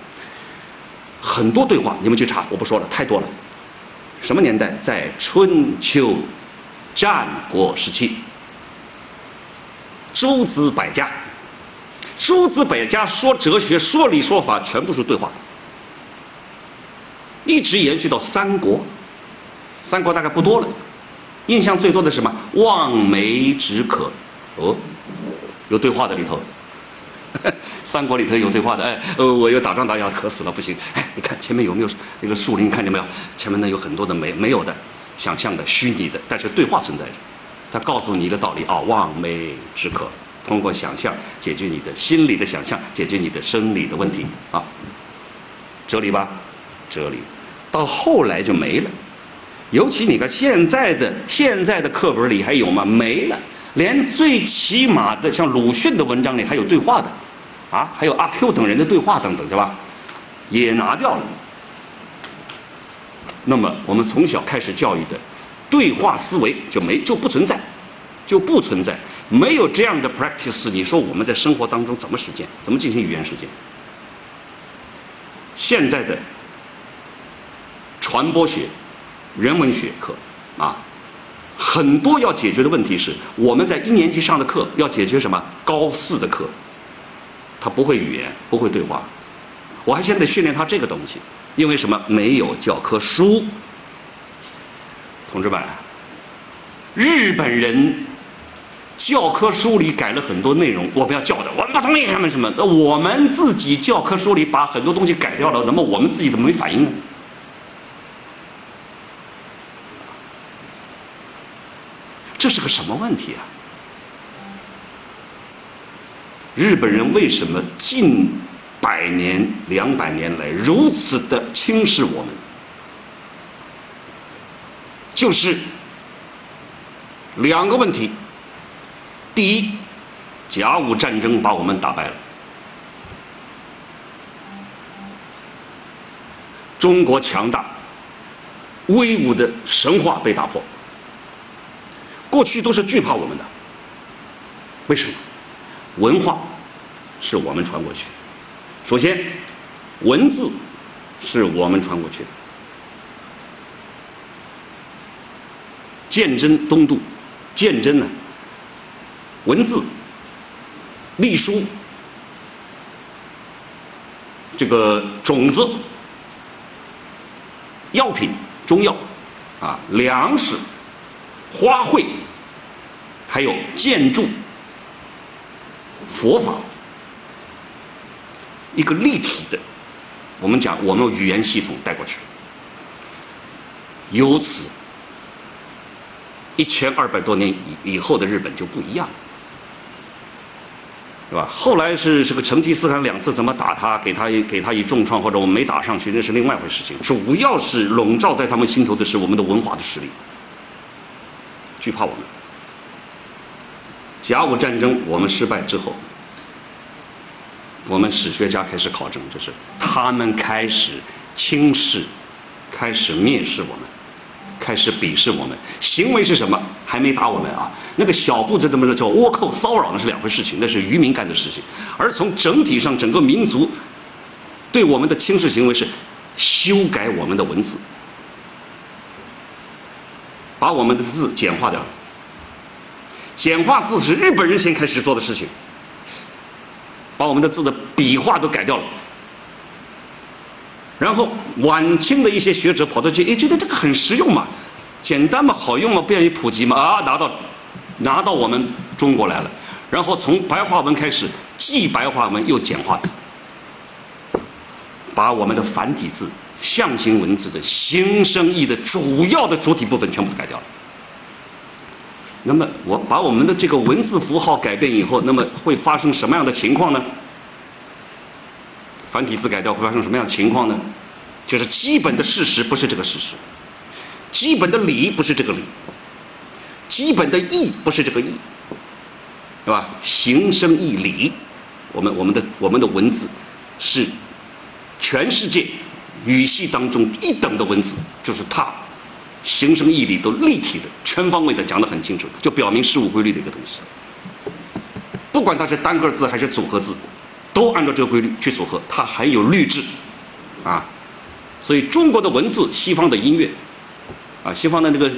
很多对话，你们去查，我不说了，太多了。什么年代？在春秋战国时期。诸子百家，诸子百家说哲学、说理、说法，全部是对话，一直延续到三国。三国大概不多了，印象最多的是什么？望梅止渴。哦，有对话的里头。三国里头有对话的，哎，呃，我又打仗打要渴死了，不行。哎，你看前面有没有那个树林？看见没有？前面呢有很多的梅，没有的，想象的、虚拟的，但是对话存在着。他告诉你一个道理啊，望梅止渴，通过想象解决你的心理的想象，解决你的生理的问题啊，哲理吧，哲理，到后来就没了。尤其你看现在的现在的课本里还有吗？没了，连最起码的像鲁迅的文章里还有对话的，啊，还有阿 Q 等人的对话等等，对吧？也拿掉了。那么我们从小开始教育的。对话思维就没就不存在，就不存在，没有这样的 practice。你说我们在生活当中怎么实践？怎么进行语言实践？现在的传播学、人文学课啊，很多要解决的问题是，我们在一年级上的课要解决什么？高四的课，他不会语言，不会对话，我还先得训练他这个东西，因为什么？没有教科书。同志们，日本人教科书里改了很多内容，我们要教的，我们不同意他们什么？那我们自己教科书里把很多东西改掉了，那么我们自己怎么没反应呢？这是个什么问题啊？日本人为什么近百年两百年来如此的轻视我们？就是两个问题。第一甲午战争把我们打败了。中国强大威武的神话被打破。过去都是惧怕我们的，为什么？文化是我们传过去的。首先，文字是我们传过去的。鉴真东渡，鉴真呢？文字、隶书、这个种子、药品、中药啊，粮食。花卉，还有建筑、佛法，一个立体的，我们讲我们语言系统带过去，由此一千二百多年以以后的日本就不一样，是吧？后来是这个成吉思汗两次怎么打他，给他给他以重创，或者我们没打上去，那是另外一回事情。主要是笼罩在他们心头的是我们的文化的实力。惧怕我们。甲午战争我们失败之后，我们史学家开始考证，就是他们开始轻视、开始蔑视我们，开始鄙视我们。行为是什么？还没打我们啊？那个小步子怎么着叫倭寇骚扰？那是两回事情，那是渔民干的事情。而从整体上，整个民族对我们的轻视行为是修改我们的文字。把我们的字简化掉了，简化字是日本人先开始做的事情，把我们的字的笔画都改掉了，然后晚清的一些学者跑到去，哎，觉得这个很实用嘛，简单嘛，好用嘛，便于普及嘛，啊，拿到拿到我们中国来了，然后从白话文开始，既白话文又简化字，把我们的繁体字。象形文字的形声义的主要的主体部分全部改掉了。那么，我把我们的这个文字符号改变以后，那么会发生什么样的情况呢？繁体字改掉会发生什么样的情况呢？就是基本的事实不是这个事实，基本的理不是这个理，基本的义不是这个义，对吧？形声义理，我们我们的我们的文字是全世界。语系当中一等的文字，就是它形声义理都立体的、全方位的讲得很清楚，就表明事物规律的一个东西。不管它是单个字还是组合字，都按照这个规律去组合，它很有律制啊。所以中国的文字，西方的音乐啊，西方的那个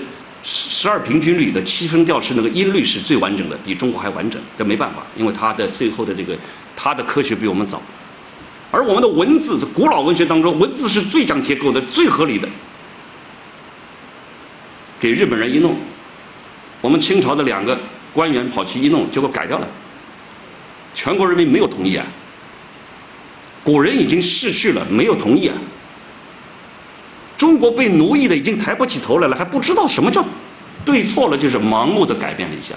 十十二平均律的七声调式那个音律是最完整的，比中国还完整。这没办法，因为它的最后的这个它的科学比我们早。而我们的文字是古老文学当中，文字是最讲结构的、最合理的。给日本人一弄，我们清朝的两个官员跑去一弄，结果改掉了。全国人民没有同意啊，古人已经逝去了，没有同意啊。中国被奴役的已经抬不起头来了，还不知道什么叫对错了，就是盲目的改变了一下，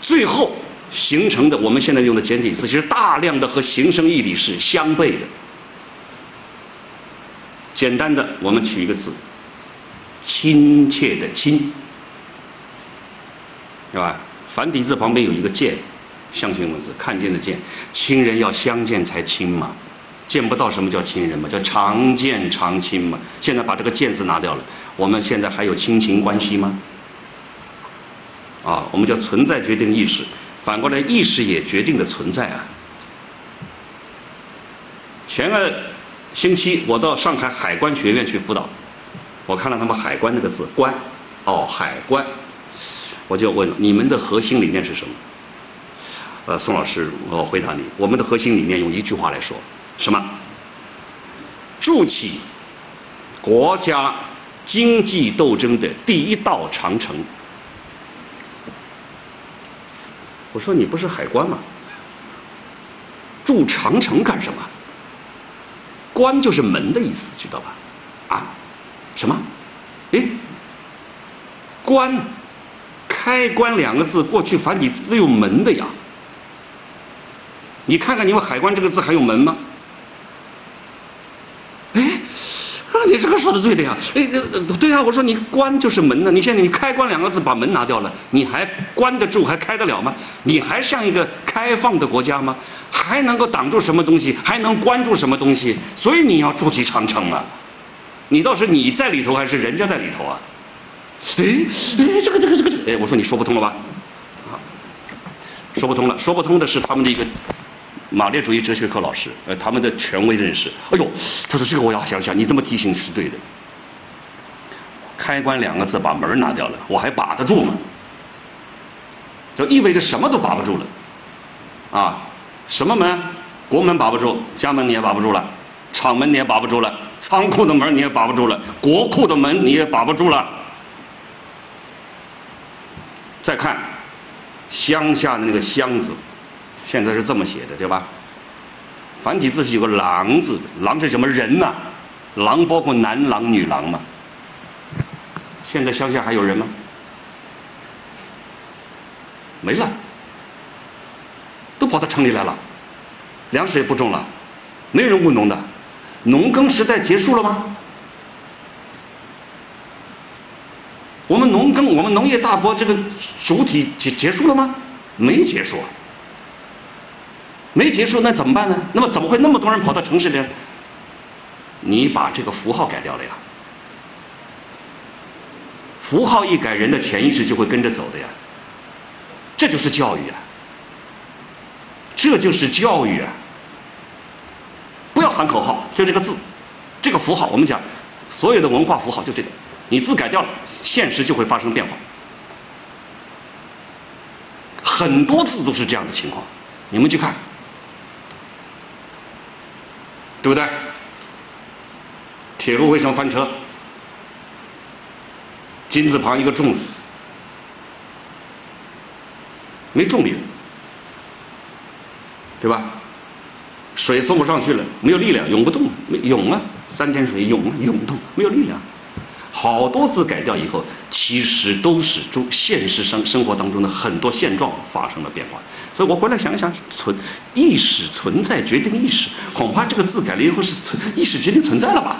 最后。形成的我们现在用的简体字，其实大量的和形声义理是相悖的。简单的，我们取一个字，亲切的“亲”，是吧？繁体字旁边有一个“见”，象形文字，看见的“见”，亲人要相见才亲嘛，见不到什么叫亲人嘛？叫常见常亲嘛。现在把这个“见”字拿掉了，我们现在还有亲情关系吗？啊，我们叫存在决定意识。反过来，意识也决定的存在啊。前个星期我到上海海关学院去辅导，我看到他们海关那个字“关”，哦，海关，我就问你们的核心理念是什么？呃，宋老师，我回答你，我们的核心理念用一句话来说，什么？筑起国家经济斗争的第一道长城。我说你不是海关吗？住长城干什么？关就是门的意思，知道吧？啊？什么？哎？关？开关两个字，过去繁体字都有门的呀。你看看你们海关这个字还有门吗？哎？你这个说的对的呀，哎，对呀，我说你关就是门呢，你现在你开关两个字把门拿掉了，你还关得住还开得了吗？你还像一个开放的国家吗？还能够挡住什么东西？还能关住什么东西？所以你要筑起长城啊！你倒是你在里头还是人家在里头啊？哎哎，这个这个这个，哎，我说你说不通了吧？啊，说不通了，说不通的是他们的一个。马列主义哲学课老师，呃，他们的权威认识。哎呦，他说这个我要想想，你这么提醒是对的。开关两个字把门拿掉了，我还把得住吗？就意味着什么都把不住了。啊，什么门？国门把不住，家门你也把不住了，厂门你也把不住了，仓库的门你也把不住了，国库的门你也把不住了。再看乡下的那个箱子。现在是这么写的，对吧？繁体字是有个“狼”字，“狼”是什么人呐？“狼”包括男狼、女狼嘛。现在乡下还有人吗？没了，都跑到城里来了，粮食也不种了，没人务农的，农耕时代结束了吗？我们农耕，我们农业大国这个主体结结束了吗？没结束。没结束，那怎么办呢？那么怎么会那么多人跑到城市里？你把这个符号改掉了呀？符号一改，人的潜意识就会跟着走的呀。这就是教育啊！这就是教育啊！不要喊口号，就这个字，这个符号。我们讲，所有的文化符号就这个，你字改掉了，现实就会发生变化。很多字都是这样的情况，你们去看。对不对？铁路为什么翻车？金字旁一个重字，没重力，对吧？水送不上去了，没有力量，涌不动，涌啊，三点水涌啊，涌动，没有力量。好多字改掉以后，其实都是中现实生生活当中的很多现状发生了变化。所以我回来想一想，存意识存在决定意识，恐怕这个字改了以后是存意识决定存在了吧？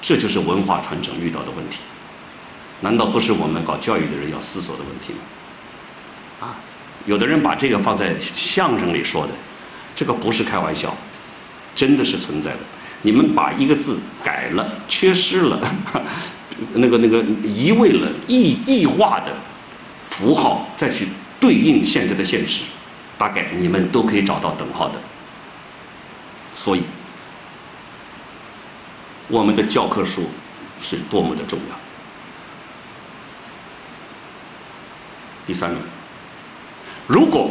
这就是文化传承遇到的问题，难道不是我们搞教育的人要思索的问题吗？啊，有的人把这个放在相声里说的，这个不是开玩笑。真的是存在的。你们把一个字改了、缺失了、那个、那个移位了、异异化的符号，再去对应现在的现实，大概你们都可以找到等号的。所以，我们的教科书是多么的重要。第三个，如果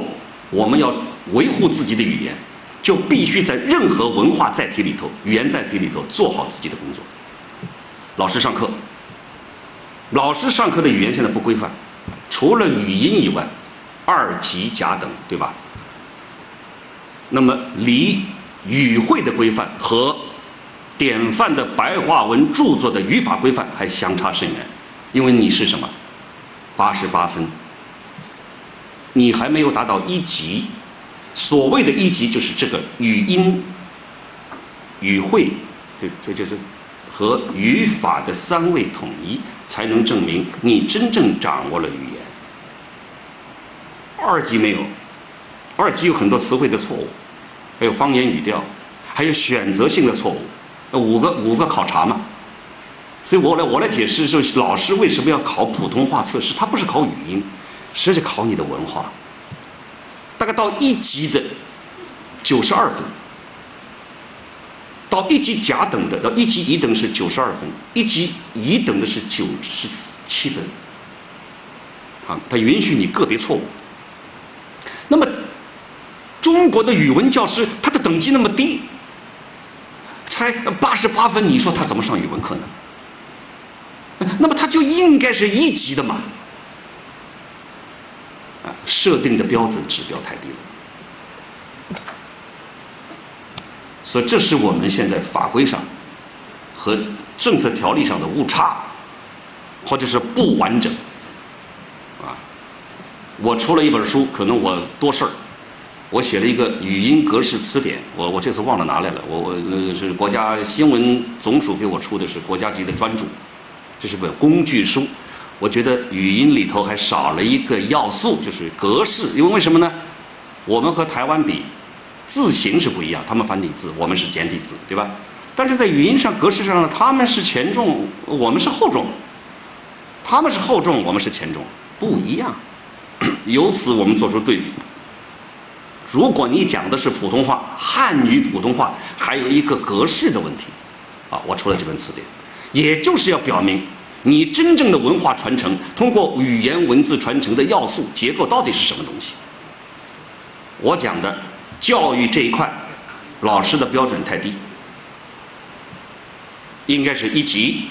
我们要维护自己的语言。就必须在任何文化载体里头、语言载体里头做好自己的工作。老师上课，老师上课的语言现在不规范，除了语音以外，二级甲等，对吧？那么离语汇的规范和典范的白话文著作的语法规范还相差甚远，因为你是什么？八十八分，你还没有达到一级。所谓的一级就是这个语音、语汇，这这就是和语法的三位统一，才能证明你真正掌握了语言。二级没有，二级有很多词汇的错误，还有方言语调，还有选择性的错误，五个五个考察嘛。所以我来我来解释说，老师为什么要考普通话测试？他不是考语音，实际考你的文化。大概到一级的九十二分，到一级甲等的，到一级乙等是九十二分，一级乙等的是九十七分。啊，他允许你个别错误。那么，中国的语文教师他的等级那么低，才八十八分，你说他怎么上语文课呢？那么他就应该是一级的嘛。设定的标准指标太低了，所以这是我们现在法规上和政策条例上的误差，或者是不完整。啊，我出了一本书，可能我多事儿，我写了一个语音格式词典，我我这次忘了拿来了，我我那个是国家新闻总署给我出的是国家级的专著，这是本工具书。我觉得语音里头还少了一个要素，就是格式。因为为什么呢？我们和台湾比，字形是不一样，他们繁体字，我们是简体字，对吧？但是在语音上、格式上呢，他们是前重，我们是后重；他们是后重，我们是前重，不一样。由此我们做出对比。如果你讲的是普通话，汉语普通话还有一个格式的问题，啊，我出了这本词典，也就是要表明。你真正的文化传承，通过语言文字传承的要素结构到底是什么东西？我讲的教育这一块，老师的标准太低，应该是一级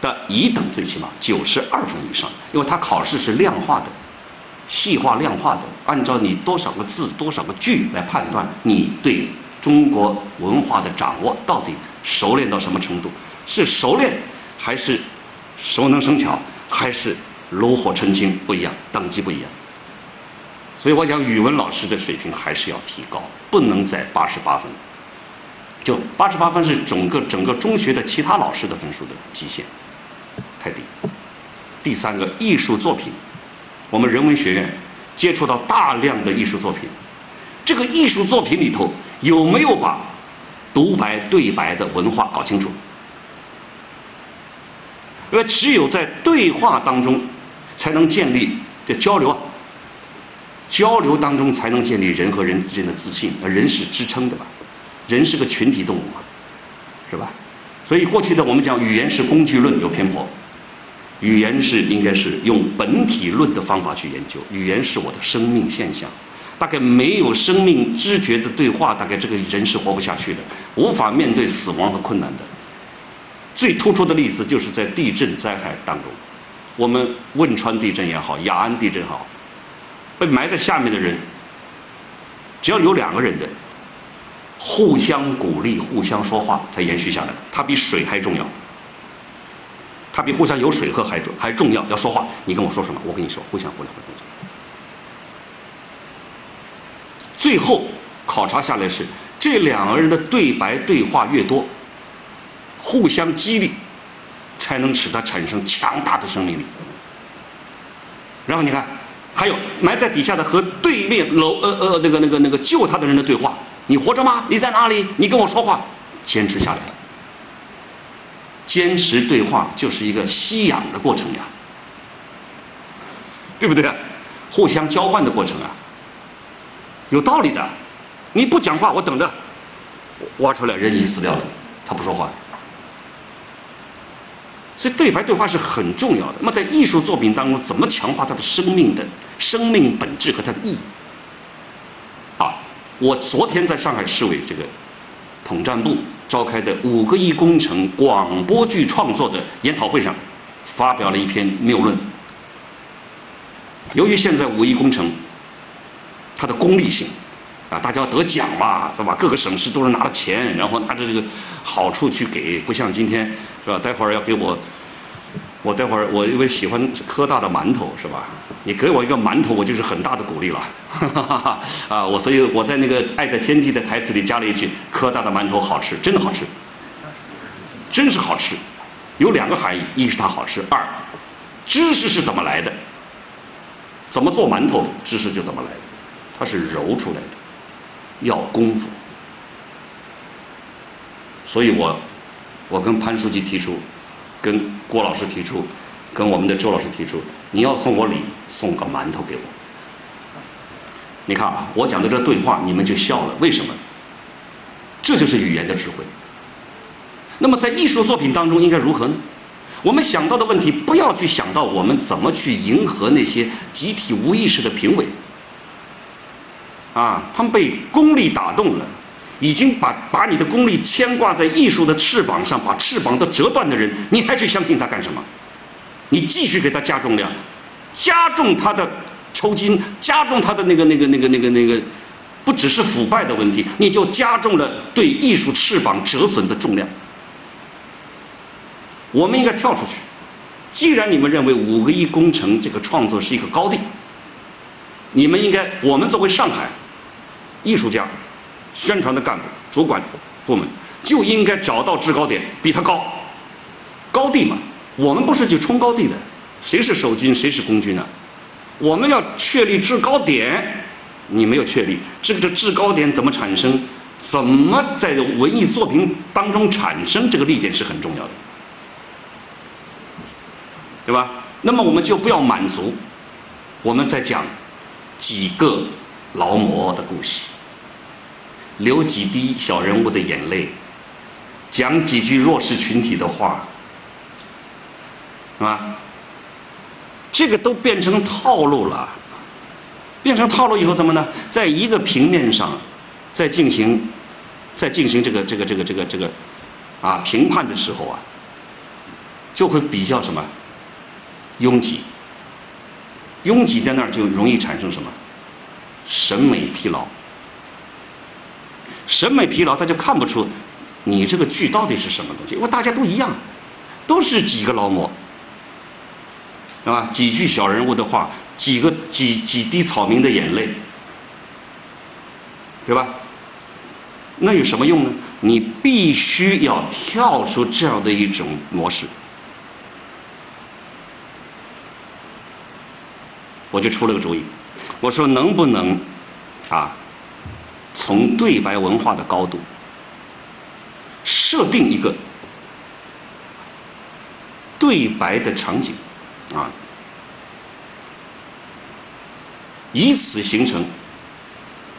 的乙等，最起码九十二分以上，因为它考试是量化的、细化量化的，按照你多少个字、多少个句来判断你对中国文化的掌握到底熟练到什么程度，是熟练。还是熟能生巧，还是炉火纯青不一样，等级不一样。所以我讲语文老师的水平还是要提高，不能在八十八分。就八十八分是整个整个中学的其他老师的分数的极限，太低。第三个艺术作品，我们人文学院接触到大量的艺术作品，这个艺术作品里头有没有把独白对白的文化搞清楚？因为只有在对话当中，才能建立这交流啊，交流当中才能建立人和人之间的自信。而人是支撑的吧？人是个群体动物嘛，是吧？所以过去的我们讲语言是工具论有偏颇，语言是应该是用本体论的方法去研究。语言是我的生命现象，大概没有生命知觉的对话，大概这个人是活不下去的，无法面对死亡和困难的。最突出的例子就是在地震灾害当中，我们汶川地震也好，雅安地震好，被埋在下面的人，只要有两个人的互相鼓励、互相说话，才延续下来。它比水还重要，它比互相有水喝还重还重要。要说话，你跟我说什么，我跟你说，互相互相互相。最后考察下来是，这两个人的对白对话越多。互相激励，才能使它产生强大的生命力。然后你看，还有埋在底下的和对面楼呃呃那个那个那个救他的人的对话：你活着吗？你在哪里？你跟我说话。坚持下来了。坚持对话就是一个吸氧的过程呀，对不对？互相交换的过程啊，有道理的。你不讲话，我等着挖出来，人已经死掉了，他不说话。所以对白对话是很重要的。那么在艺术作品当中，怎么强化它的生命的生命本质和它的意义？啊，我昨天在上海市委这个统战部召开的五个亿工程广播剧创作的研讨会上，发表了一篇谬论。由于现在五亿工程它的功利性。啊，大家要得奖嘛，是吧？各个省市都是拿了钱，然后拿着这个好处去给，不像今天，是吧？待会儿要给我，我待会儿我因为喜欢科大的馒头，是吧？你给我一个馒头，我就是很大的鼓励了。哈哈哈哈啊，我所以我在那个《爱在天际》的台词里加了一句：科大的馒头好吃，真的好吃，真是好吃。有两个含义：一是它好吃；二，知识是怎么来的？怎么做馒头的知识就怎么来的，它是揉出来的。要功夫，所以我我跟潘书记提出，跟郭老师提出，跟我们的周老师提出，你要送我礼，送个馒头给我。你看啊，我讲的这对话，你们就笑了，为什么？这就是语言的智慧。那么在艺术作品当中应该如何呢？我们想到的问题，不要去想到我们怎么去迎合那些集体无意识的评委。啊，他们被功利打动了，已经把把你的功利牵挂在艺术的翅膀上，把翅膀都折断的人，你还去相信他干什么？你继续给他加重量，加重他的抽筋，加重他的那个那个那个那个那个，不只是腐败的问题，你就加重了对艺术翅膀折损的重量。我们应该跳出去，既然你们认为五个亿工程这个创作是一个高地，你们应该，我们作为上海。艺术家、宣传的干部、主管部门就应该找到制高点，比他高。高地嘛，我们不是去冲高地的，谁是守军，谁是攻军呢？我们要确立制高点，你没有确立这个制高点怎么产生？怎么在文艺作品当中产生这个立点是很重要的，对吧？那么我们就不要满足，我们在讲几个劳模的故事，流几滴小人物的眼泪，讲几句弱势群体的话，是吧？这个都变成套路了，变成套路以后怎么呢？在一个平面上。在进行，在进行这个这个这个这个这个啊评判的时候啊，就会比较什么拥挤，拥挤在那儿就容易产生什么审美疲劳，审美疲劳他就看不出你这个剧到底是什么东西，因为大家都一样，都是几个劳模，是吧？几句小人物的话，几个几几滴草民的眼泪，对吧？那有什么用呢？你必须要跳出这样的一种模式。我就出了个主意，我说能不能啊，从对白文化的高度设定一个对白的场景啊，以此形成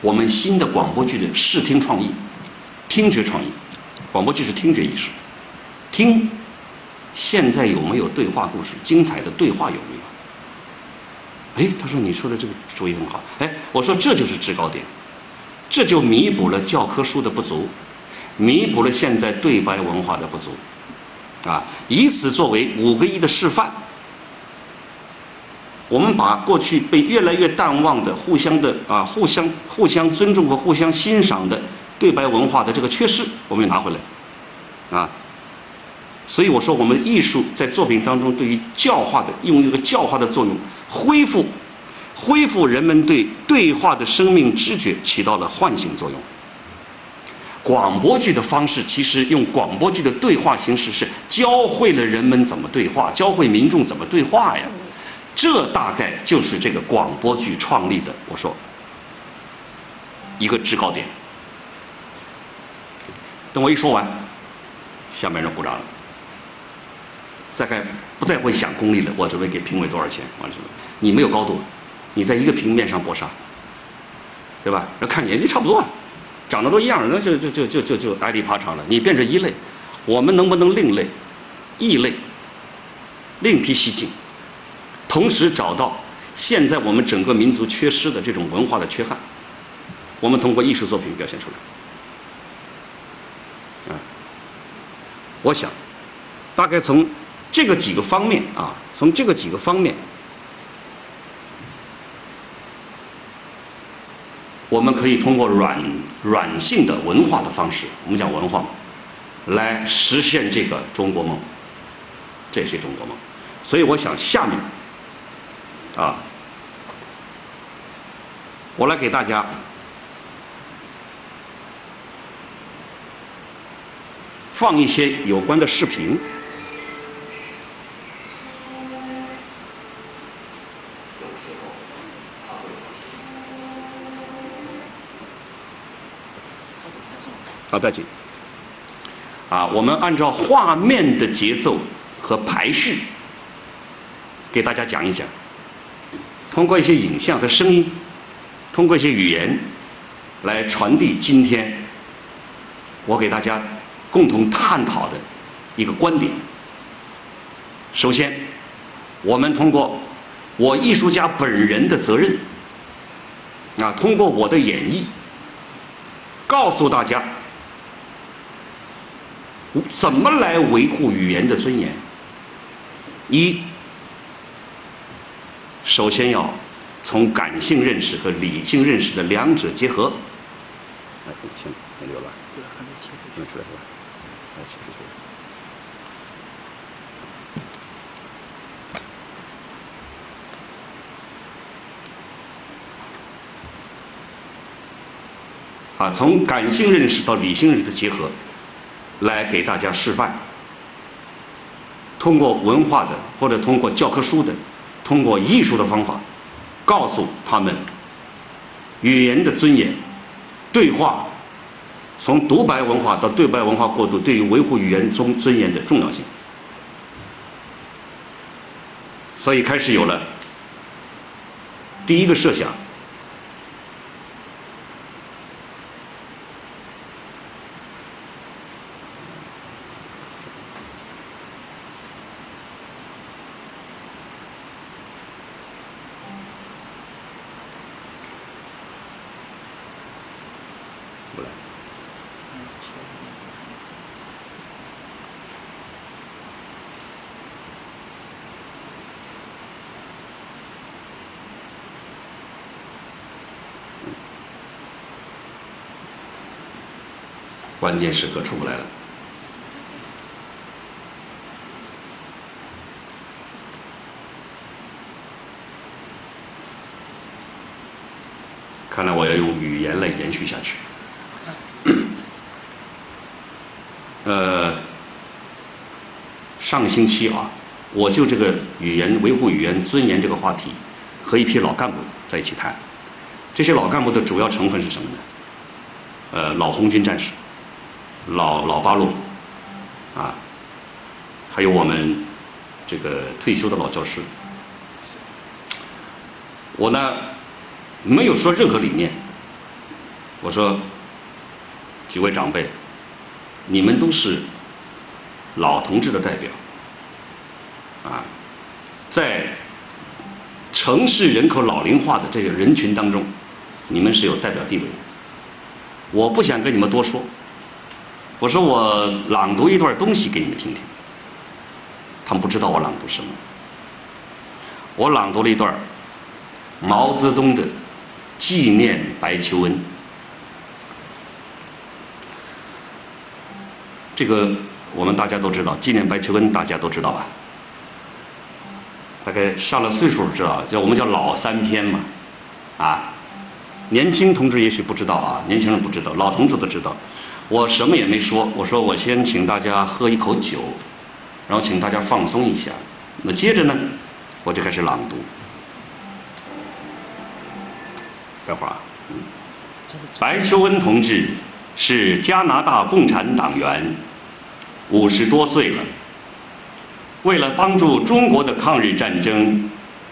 我们新的广播剧的视听创意。听觉创意，广播剧是听觉艺术。听，现在有没有对话故事？精彩的对话有没有？哎，他说你说的这个主意很好。哎，我说这就是制高点，这就弥补了教科书的不足，弥补了现在对白文化的不足，啊，以此作为五个亿的示范。我们把过去被越来越淡忘的、互相的啊、互相互相尊重和互相欣赏的。对白文化的这个缺失，我们又拿回来，啊，所以我说，我们艺术在作品当中对于教化的，用一个教化的作用，恢复，恢复人们对对话的生命知觉，起到了唤醒作用。广播剧的方式，其实用广播剧的对话形式，是教会了人们怎么对话，教会民众怎么对话呀。这大概就是这个广播剧创立的，我说一个制高点。等我一说完，下面人鼓掌了。再看，不再会想功利了。我准备给评委多少钱？我说，你没有高度，你在一个平面上搏杀，对吧？那看眼睛差不多，长得都一样，那就就就就就就挨里爬长了。你变成一类，我们能不能另类、异类、另辟蹊径，同时找到现在我们整个民族缺失的这种文化的缺憾，我们通过艺术作品表现出来。我想，大概从这个几个方面啊，从这个几个方面，我们可以通过软软性的文化的方式，我们讲文化，来实现这个中国梦。这是中国梦。所以我想下面，啊，我来给大家。放一些有关的视频。好，不要紧。啊，我们按照画面的节奏和排序，给大家讲一讲。通过一些影像和声音，通过一些语言，来传递今天我给大家。共同探讨的一个观点。首先，我们通过我艺术家本人的责任，啊，通过我的演绎，告诉大家怎么来维护语言的尊严。一，首先要从感性认识和理性认识的两者结合。哎，行，没留了，嗯，出来是吧？啊，从感性认识到理性认识的结合，来给大家示范。通过文化的，或者通过教科书的，通过艺术的方法，告诉他们语言的尊严，对话从独白文化到对白文化过渡，对于维护语言尊尊严的重要性。所以开始有了第一个设想。关键时刻出不来了。看来我要用语言来延续下去。呃，上星期啊，我就这个语言维护语言尊严这个话题，和一批老干部在一起谈。这些老干部的主要成分是什么呢？呃，老红军战士，老老八路，啊，还有我们这个退休的老教师。我呢，没有说任何理念。我说，几位长辈。你们都是老同志的代表，啊，在城市人口老龄化的这个人群当中，你们是有代表地位的。我不想跟你们多说，我说我朗读一段东西给你们听听。他们不知道我朗读什么，我朗读了一段毛泽东的纪念白求恩。这个我们大家都知道，纪念白求恩大家都知道吧？大概上了岁数知道，叫我们叫老三篇嘛，啊，年轻同志也许不知道啊，年轻人不知道，老同志都知道。我什么也没说，我说我先请大家喝一口酒，然后请大家放松一下。那接着呢，我就开始朗读。待会儿啊，白求恩同志。是加拿大共产党员，五十多岁了。为了帮助中国的抗日战争，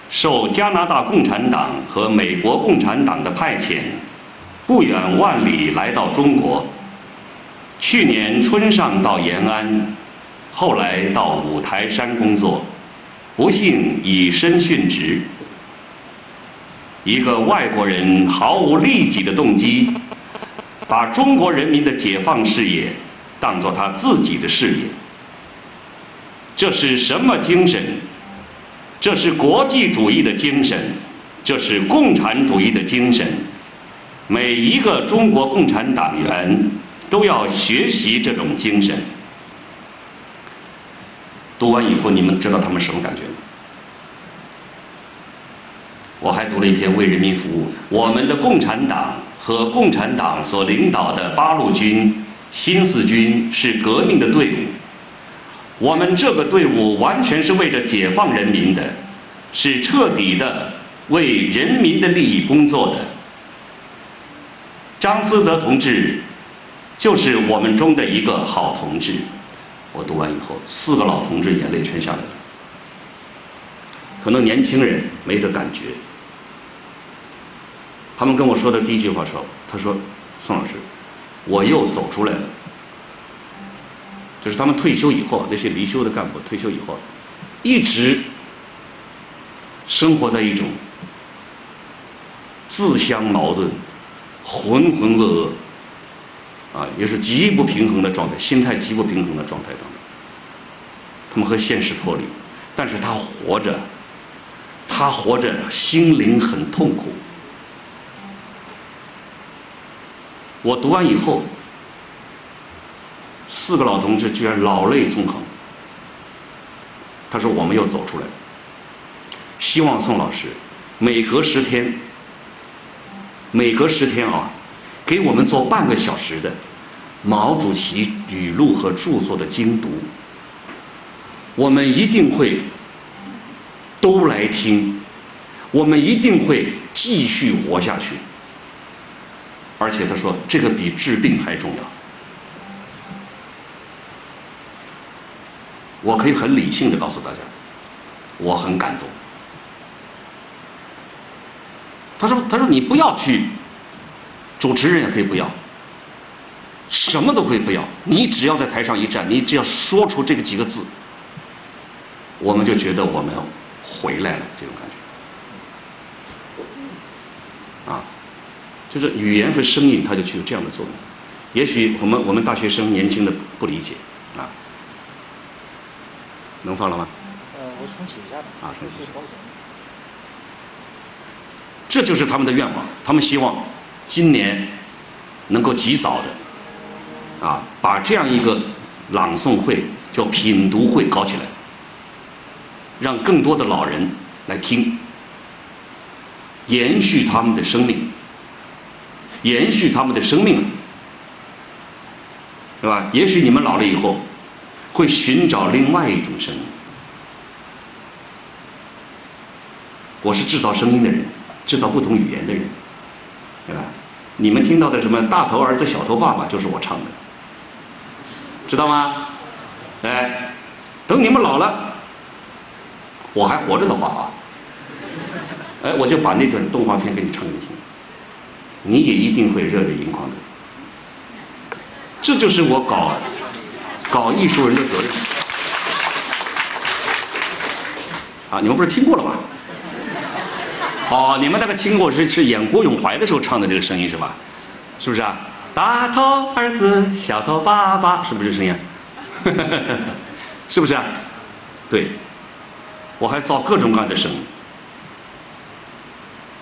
受加拿大共产党和美国共产党的派遣，不远万里来到中国。去年春上到延安，后来到五台山工作，不幸以身殉职。一个外国人毫无利己的动机。把中国人民的解放事业当做他自己的事业，这是什么精神？这是国际主义的精神，这是共产主义的精神。每一个中国共产党员都要学习这种精神。读完以后，你们知道他们什么感觉吗？我还读了一篇《为人民服务》，我们的共产党。和共产党所领导的八路军、新四军是革命的队伍。我们这个队伍完全是为了解放人民的，是彻底的为人民的利益工作的。张思德同志就是我们中的一个好同志。我读完以后，四个老同志眼泪全下来了。可能年轻人没这感觉。他们跟我说的第一句话说：“他说，宋老师，我又走出来了。就是他们退休以后，那些离休的干部退休以后，一直生活在一种自相矛盾、浑浑噩噩啊，也是极不平衡的状态，心态极不平衡的状态当中。他们和现实脱离，但是他活着，他活着，心灵很痛苦。”我读完以后，四个老同志居然老泪纵横。他说：“我们又走出来。”希望宋老师每隔十天，每隔十天啊，给我们做半个小时的毛主席语录和著作的精读，我们一定会都来听，我们一定会继续活下去。而且他说，这个比治病还重要。我可以很理性的告诉大家，我很感动。他说：“他说你不要去，主持人也可以不要，什么都可以不要，你只要在台上一站，你只要说出这个几个字，我们就觉得我们回来了这种感觉。啊，就是语言和声音，它就具有这样的作用。也许我们我们大学生年轻的不理解啊，能放了吗？呃，我重启一下吧。啊，重启一下。这就是他们的愿望，他们希望今年能够及早的啊，把这样一个朗诵会叫品读会搞起来，让更多的老人来听，延续他们的生命，延续他们的生命，是吧？也许你们老了以后，会寻找另外一种声音。我是制造声音的人。制造不同语言的人，对吧？你们听到的什么大头儿子、小头爸爸，就是我唱的，知道吗？哎，等你们老了，我还活着的话啊，哎，我就把那段动画片给你唱给你听，你也一定会热泪盈眶的。这就是我搞搞艺术人的责任。啊，你们不是听过了吗？哦，你们大概听过是是演郭永怀的时候唱的这个声音是吧？是不是啊？大头儿子，小头爸爸，是不是这声音？是不是啊？对，我还造各种各样的声音。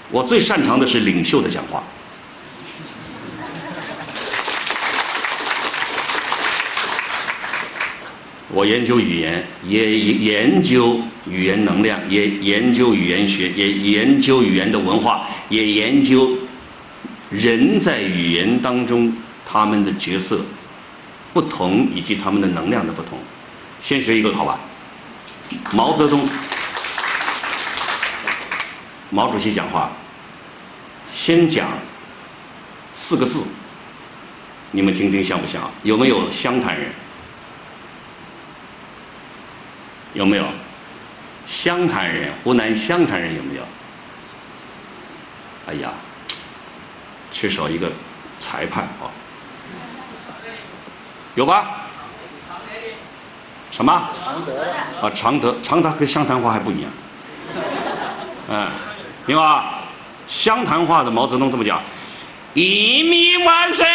我最擅长的是领袖的讲话。我研究语言，也研究语言能量，也研究语言学，也研究语言的文化，也研究人在语言当中他们的角色不同以及他们的能量的不同。先学一个好吧？毛泽东，毛主席讲话，先讲四个字，你们听听像不像？有没有湘潭人？有没有湘潭人？湖南湘潭人有没有？哎呀，缺少一个裁判啊！有吧？什么？常德啊，常德，常德和湘潭话还不一样。嗯，明白吧？湘潭话的毛泽东这么讲：“一民万岁。”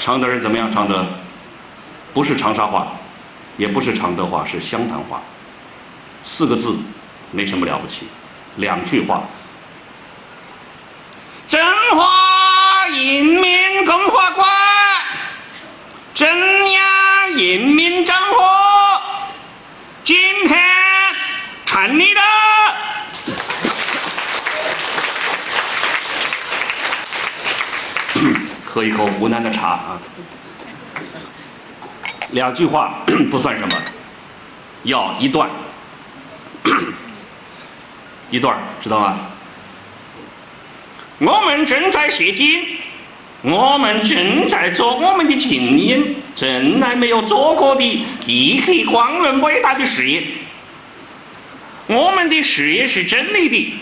常德人怎么样？常德不是长沙话，也不是常德话，是湘潭话。四个字，没什么了不起，两句话。中华人民共和国中央人民政府今天成立的。喝一口湖南的茶啊，两句话 不算什么，要一段，一段知道吗？我们正在写经，我们正在做。我们的经验，从来没有做过的。极其光荣伟大的事业。我们的事业是真理的。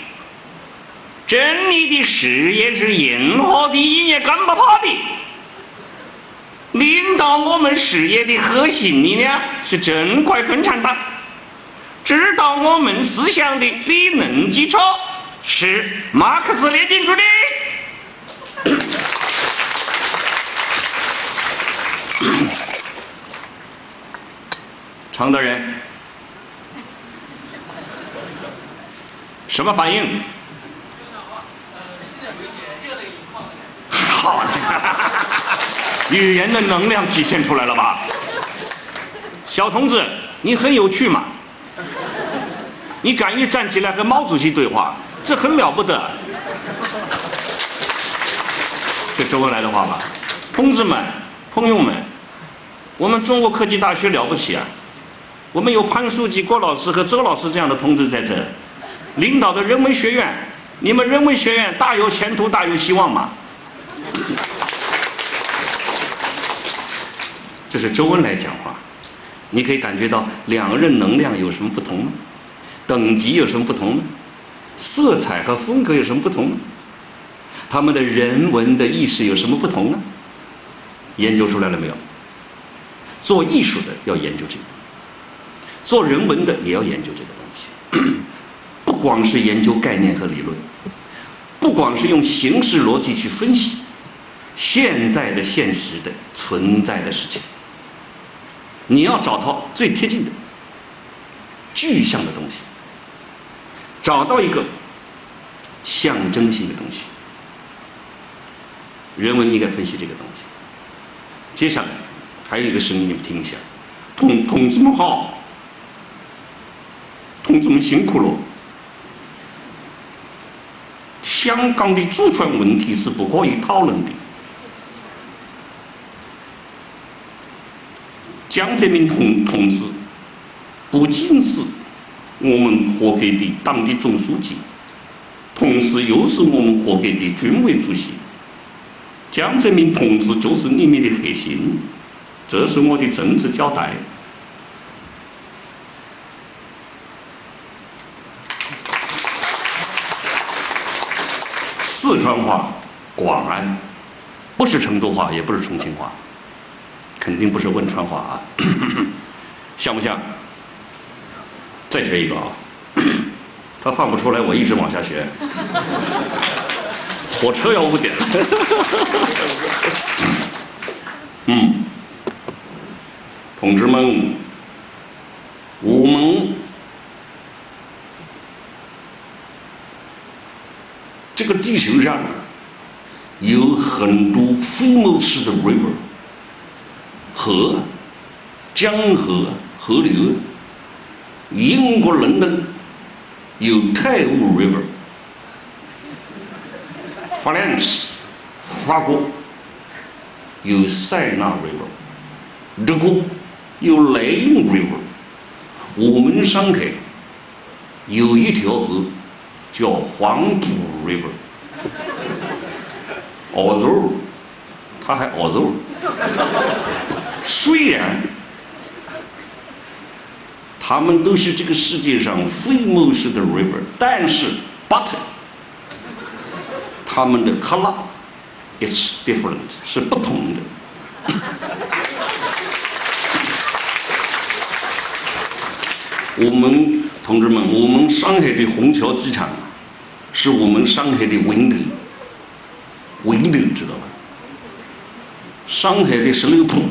真理的事业是任何敌人也干不跑的。领导我们事业的核心力量是中国共产党，指导我们思想的理论基础是马克思列宁主义。常德人，什么反应？好的，语言的能量体现出来了吧？小同志，你很有趣嘛？你敢于站起来和毛主席对话，这很了不得。这周恩来的话吧，同志们、朋友们，我们中国科技大学了不起啊！我们有潘书记、郭老师和周老师这样的同志在这，领导的人文学院，你们人文学院大有前途、大有希望嘛。这是周恩来讲话，你可以感觉到两个人能量有什么不同吗？等级有什么不同吗？色彩和风格有什么不同吗？他们的人文的意识有什么不同呢？研究出来了没有？做艺术的要研究这个，做人文的也要研究这个东西。不光是研究概念和理论，不光是用形式逻辑去分析现在的现实的存在的事情，你要找到最贴近的具象的东西。找到一个象征性的东西，人文应该分析这个东西。接下来还有一个声音，你们听一下：同同志们好，同志们辛苦了。香港的主权问题是不可以讨论的。江泽民同同志不仅是。我们合格的党的总书记，同时又是我们合格的军委主席。江泽民同志就是里面的核心，这是我的政治交代。四川话，广安，不是成都话，也不是重庆话，肯定不是汶川话啊，像不像？再学一个啊！他放不出来，我一直往下学。火车要误点。嗯，同志们，我们这个地球上有很多 famous 的 river 河、江河、河流。英国伦敦有泰晤 River，法兰西法国有塞纳 River，德国有莱茵 River，我们上海有一条河叫黄浦 River，澳洲他还澳洲，虽然。他们都是这个世界上最美式的 river，但是 but 他们的 color is different 是不同的。我们同志们，我们上海的虹桥机场是我们上海的 window，window 知道吧？上海的十六铺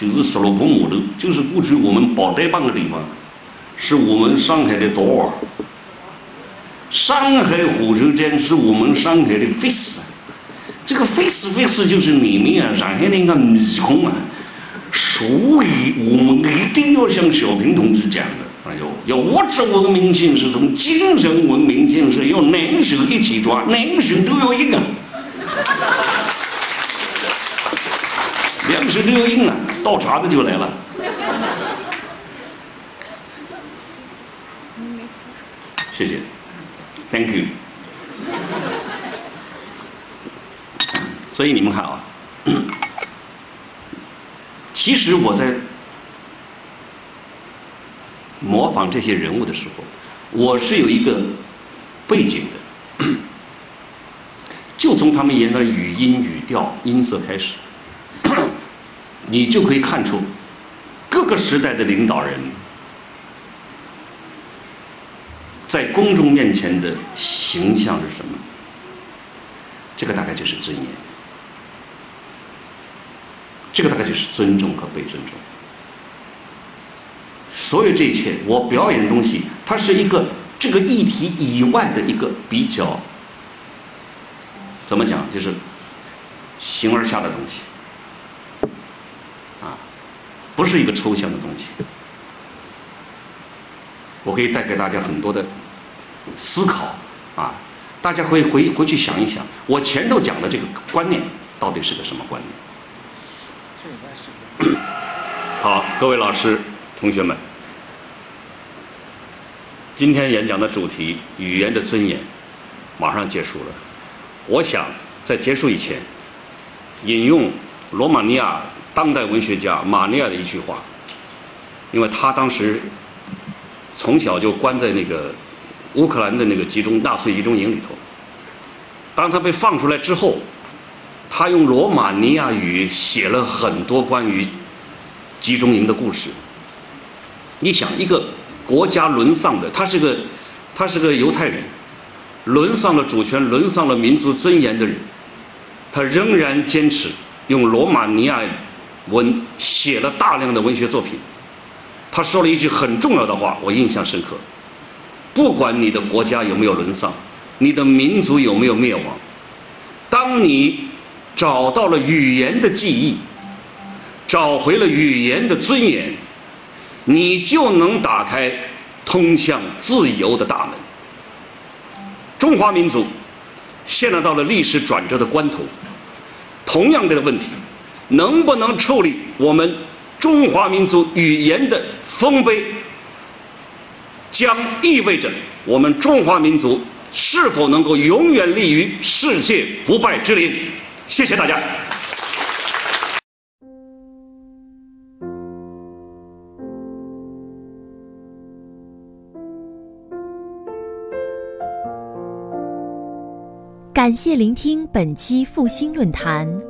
就是十六铺码头，就是过去我们宝带帮的地方。是我们上海的 door，上海火车站是我们上海的 face，这个 face face 就是里面啊，上海那个面孔啊，所以我们一定要向小平同志讲的，哎呦，要物质文明建设同精神文明建设要两手一起抓，两手都要硬啊，粮食都要硬啊，倒茬子就来了。谢谢，Thank you。所以你们看啊，其实我在模仿这些人物的时候，我是有一个背景的，就从他们演的语音、语调、音色开始，你就可以看出各个时代的领导人。在公众面前的形象是什么？这个大概就是尊严，这个大概就是尊重和被尊重。所有这一切，我表演的东西，它是一个这个议题以外的一个比较，怎么讲？就是形而下的东西，不是一个抽象的东西。我可以带给大家很多的思考啊，大家可以回回去想一想，我前头讲的这个观念到底是个什么观念？好，各位老师、同学们，今天演讲的主题“语言的尊严”马上结束了。我想在结束以前，引用罗马尼亚当代文学家马尼亚的一句话，因为他当时从小就关在那个乌克兰的那个集中纳粹集中营里头。当他被放出来之后，他用罗马尼亚语写了很多关于。集中营的故事。你想，一个国家沦丧的，他是个，他是个犹太人，沦丧了主权，沦丧了民族尊严的人，他仍然坚持用罗马尼亚语文写了大量的文学作品。他说了一句很重要的话，我印象深刻：不管你的国家有没有沦丧，你的民族有没有灭亡，当你找到了语言的记忆。找回了语言的尊严，你就能打开通向自由的大门。中华民族现在到了历史转折的关头，同样的问题，能不能处理我们中华民族语言的丰碑，将意味着我们中华民族是否能够永远立于世界不败之林。谢谢大家。感谢聆听本期复兴论坛。